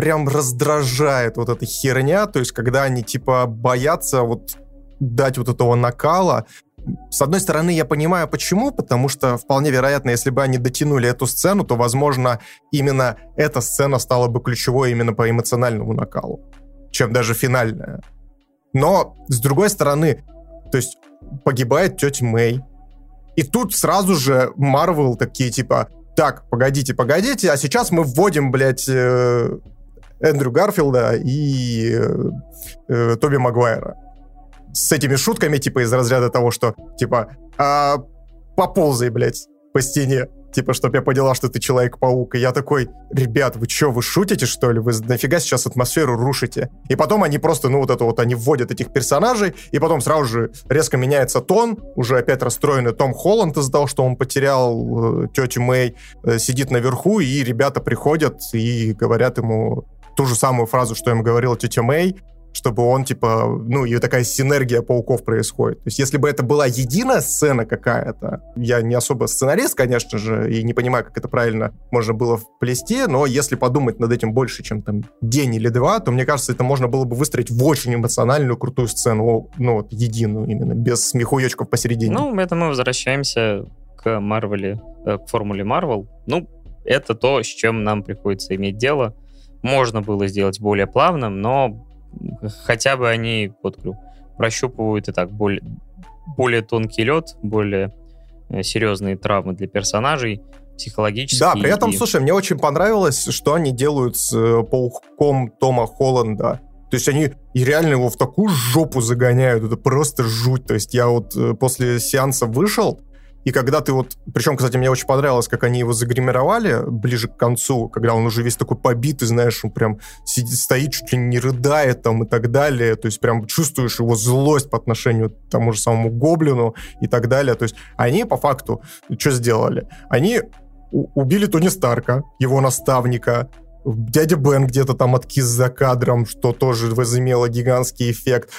прям раздражает вот эта херня, то есть когда они типа боятся вот дать вот этого накала. С одной стороны, я понимаю, почему, потому что вполне вероятно, если бы они дотянули эту сцену, то, возможно, именно эта сцена стала бы ключевой именно по эмоциональному накалу, чем даже финальная. Но, с другой стороны, то есть погибает тетя Мэй, и тут сразу же Марвел такие типа, так, погодите, погодите, а сейчас мы вводим, блядь, э, Эндрю Гарфилда и э, э, Тоби Магуайра. С этими шутками, типа, из разряда того, что, типа, а, поползай, блядь, по стене. типа, чтобы я поняла, что ты Человек-паук. И я такой, ребят, вы что, вы шутите, что ли? Вы нафига сейчас атмосферу рушите? И потом они просто, ну, вот это вот, они вводят этих персонажей, и потом сразу же резко меняется тон, уже опять расстроенный Том Холланд из-за того, что он потерял э, тетю Мэй, э, сидит наверху, и ребята приходят и говорят ему ту же самую фразу, что им говорила тетя Мэй, чтобы он, типа, ну, и такая синергия пауков происходит. То есть, если бы это была единая сцена какая-то, я не особо сценарист, конечно же, и не понимаю, как это правильно можно было вплести, но если подумать над этим больше, чем там день или два, то, мне кажется, это можно было бы выстроить в очень эмоциональную, крутую сцену, ну, вот, единую именно, без смехуечков посередине. Ну, это мы возвращаемся к Марвеле, э, к формуле Марвел. Ну, это то, с чем нам приходится иметь дело. Можно было сделать более плавным, но хотя бы они, вот, говорю, прощупывают и так более, более тонкий лед, более э, серьезные травмы для персонажей, психологически. Да, при этом, и... слушай, мне очень понравилось, что они делают с э, пауком Тома Холланда. То есть они реально его в такую жопу загоняют, это просто жуть. То есть я вот э, после сеанса вышел, и когда ты вот... Причем, кстати, мне очень понравилось, как они его загримировали ближе к концу, когда он уже весь такой побитый, знаешь, он прям сидит, стоит, чуть ли не рыдает там и так далее. То есть прям чувствуешь его злость по отношению к тому же самому Гоблину и так далее. То есть они по факту что сделали? Они убили Тони Старка, его наставника, Дядя Бен где-то там откис за кадром, что тоже возымело гигантский эффект.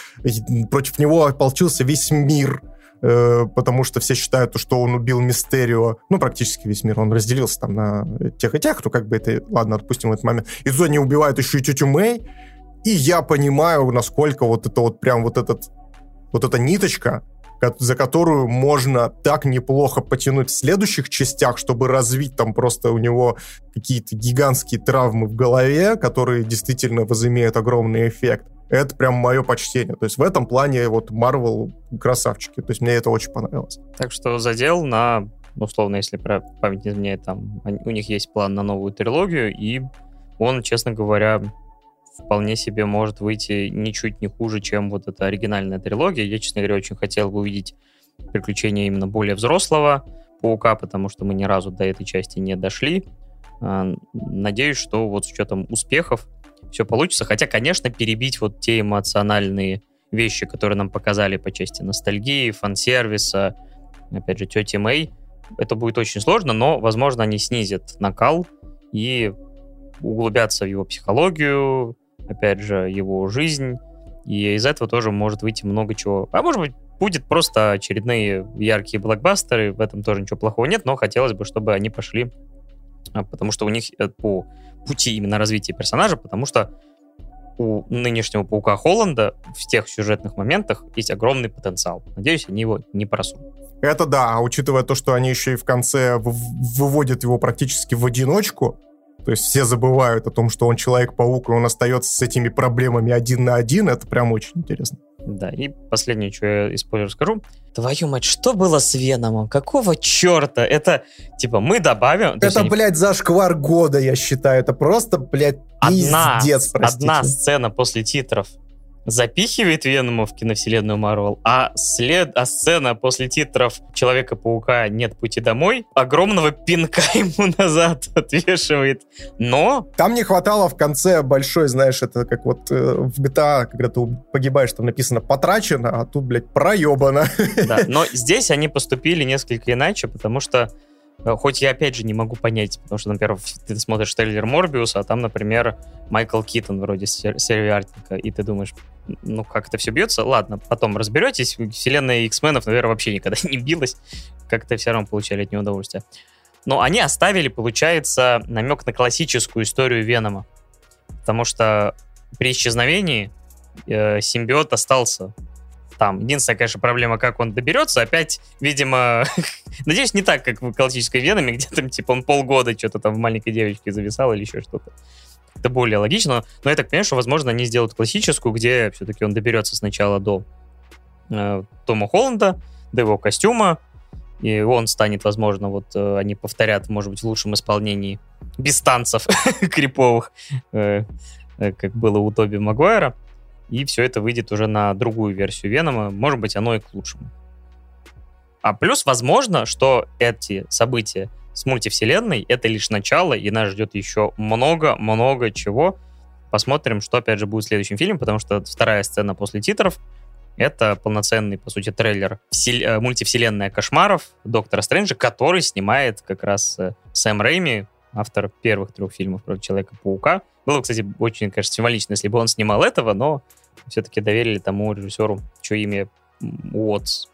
Против него ополчился весь мир. Э, потому что все считают, что он убил Мистерио, ну, практически весь мир, он разделился там на тех и тех, кто как бы это, ладно, отпустим в этот момент. И Зони убивает еще и тетю Мэй, и я понимаю, насколько вот это вот прям вот этот, вот эта ниточка, за которую можно так неплохо потянуть в следующих частях, чтобы развить там просто у него какие-то гигантские травмы в голове, которые действительно возымеют огромный эффект это прям мое почтение. То есть в этом плане вот Marvel красавчики. То есть мне это очень понравилось. Так что задел на, условно, если про память не изменяет, там у них есть план на новую трилогию, и он, честно говоря, вполне себе может выйти ничуть не хуже, чем вот эта оригинальная трилогия. Я, честно говоря, очень хотел бы увидеть приключения именно более взрослого паука, потому что мы ни разу до этой части не дошли. А, надеюсь, что вот с учетом успехов все получится. Хотя, конечно, перебить вот те эмоциональные вещи, которые нам показали по части ностальгии, фан-сервиса, опять же, тети Мэй, это будет очень сложно, но, возможно, они снизят накал и углубятся в его психологию, опять же, его жизнь, и из этого тоже может выйти много чего. А может быть, будет просто очередные яркие блокбастеры, в этом тоже ничего плохого нет, но хотелось бы, чтобы они пошли, потому что у них э, по пути именно развития персонажа, потому что у нынешнего Паука Холланда в тех сюжетных моментах есть огромный потенциал. Надеюсь, они его не просрут. Это да, а учитывая то, что они еще и в конце выводят его практически в одиночку, то есть все забывают о том, что он Человек-паук, и он остается с этими проблемами один на один, это прям очень интересно. Да, и последнее, что я из спойлеров скажу. Твою мать, что было с Веномом? Какого черта? Это, типа, мы добавим... Это, блядь, зашквар года, я считаю. Это просто, блядь, одна, пиздец, простите. Одна сцена после титров запихивает Венома в киновселенную Марвел, а, след, а сцена после титров Человека-паука «Нет пути домой» огромного пинка ему назад отвешивает. Но... Там не хватало в конце большой, знаешь, это как вот э, в GTA, когда ты погибаешь, там написано «потрачено», а тут, блядь, проебано. Да, но здесь они поступили несколько иначе, потому что хоть я, опять же, не могу понять, потому что, например, ты смотришь трейлер Морбиуса, а там, например, Майкл Китон вроде сервиартника, и ты думаешь, ну, как это все бьется? Ладно, потом разберетесь. Вселенная X-менов, наверное, вообще никогда не билась. Как-то все равно получали от нее удовольствие. Но они оставили, получается, намек на классическую историю Венома. Потому что при исчезновении э, симбиот остался там. Единственная, конечно, проблема, как он доберется. Опять, видимо, надеюсь, не так, как в классической Веноме, где там, типа, он полгода что-то там в маленькой девочке зависал или еще что-то. Это более логично. Но я так понимаю, что, возможно, они сделают классическую, где все-таки он доберется сначала до э, Тома Холланда, до его костюма, и он станет, возможно, вот э, они повторят, может быть, в лучшем исполнении без танцев криповых, э, э, как было у Тоби Магуайра и все это выйдет уже на другую версию Венома. Может быть, оно и к лучшему. А плюс, возможно, что эти события с мультивселенной. Это лишь начало, и нас ждет еще много-много чего. Посмотрим, что, опять же, будет в следующем фильме, потому что вторая сцена после титров — это полноценный, по сути, трейлер всел... Э, мультивселенная кошмаров Доктора Стрэнджа, который снимает как раз э, Сэм Рэйми, автор первых трех фильмов про Человека-паука. Было, кстати, очень, конечно, символично, если бы он снимал этого, но все-таки доверили тому режиссеру, чье имя Уотс.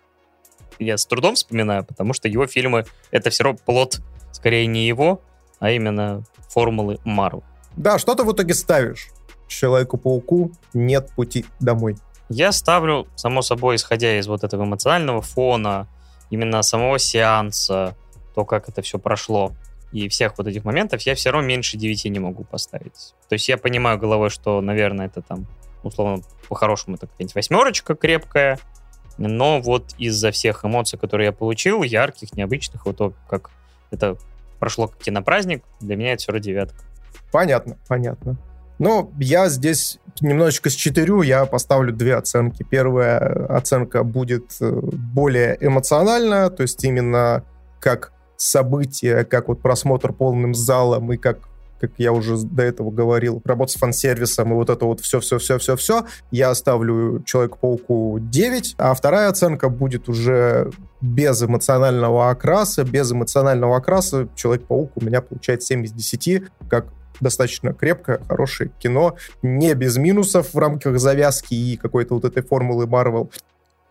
Я с трудом вспоминаю, потому что его фильмы — это все равно плод, скорее, не его, а именно формулы Марвел. Да, что ты в итоге ставишь? Человеку-пауку нет пути домой. Я ставлю, само собой, исходя из вот этого эмоционального фона, именно самого сеанса, то, как это все прошло, и всех вот этих моментов, я все равно меньше 9 не могу поставить. То есть я понимаю головой, что, наверное, это там, условно, по-хорошему, это какая-нибудь восьмерочка крепкая, но вот из-за всех эмоций, которые я получил, ярких, необычных, вот то, как это прошло как кинопраздник, для меня это все равно девятка. Понятно, понятно. Ну, я здесь немножечко счетерю, я поставлю две оценки. Первая оценка будет э, более эмоциональная, то есть именно как событие, как вот просмотр полным залом и как как я уже до этого говорил, работа с фан-сервисом и вот это вот все-все-все-все-все, я оставлю Человеку-пауку 9, а вторая оценка будет уже без эмоционального окраса. Без эмоционального окраса Человек-паук у меня получает 7 из 10, как достаточно крепкое, хорошее кино, не без минусов в рамках завязки и какой-то вот этой формулы Марвел,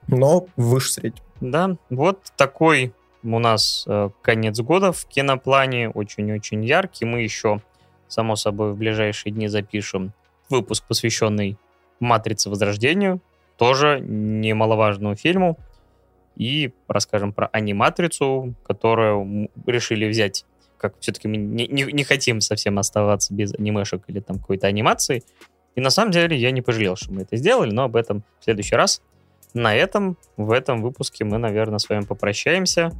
но выше среднего. Да, вот такой у нас э, конец года в киноплане, очень-очень яркий. Мы еще, само собой, в ближайшие дни запишем выпуск, посвященный «Матрице Возрождению», тоже немаловажному фильму, и расскажем про аниматрицу, которую решили взять как все-таки мы не, не, не хотим совсем оставаться без анимешек или там какой-то анимации. И на самом деле я не пожалел, что мы это сделали, но об этом в следующий раз. На этом, в этом выпуске мы, наверное, с вами попрощаемся.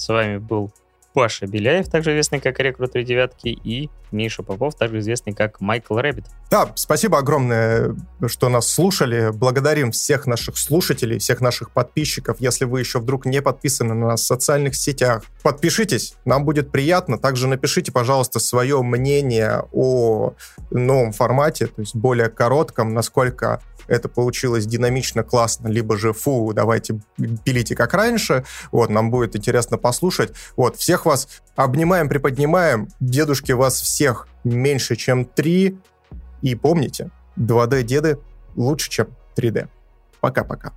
С вами был Паша Беляев, также известный как Рекрут Три Девятки, и Миша Попов, также известный как Майкл Рэббит. Да, спасибо огромное, что нас слушали. Благодарим всех наших слушателей, всех наших подписчиков. Если вы еще вдруг не подписаны на нас в социальных сетях, подпишитесь, нам будет приятно. Также напишите, пожалуйста, свое мнение о новом формате, то есть более коротком, насколько это получилось динамично, классно, либо же фу, давайте пилите как раньше. Вот, нам будет интересно послушать. Вот, всех вас обнимаем, приподнимаем. Дедушки вас всех меньше, чем 3. И помните, 2D-деды лучше, чем 3D. Пока-пока.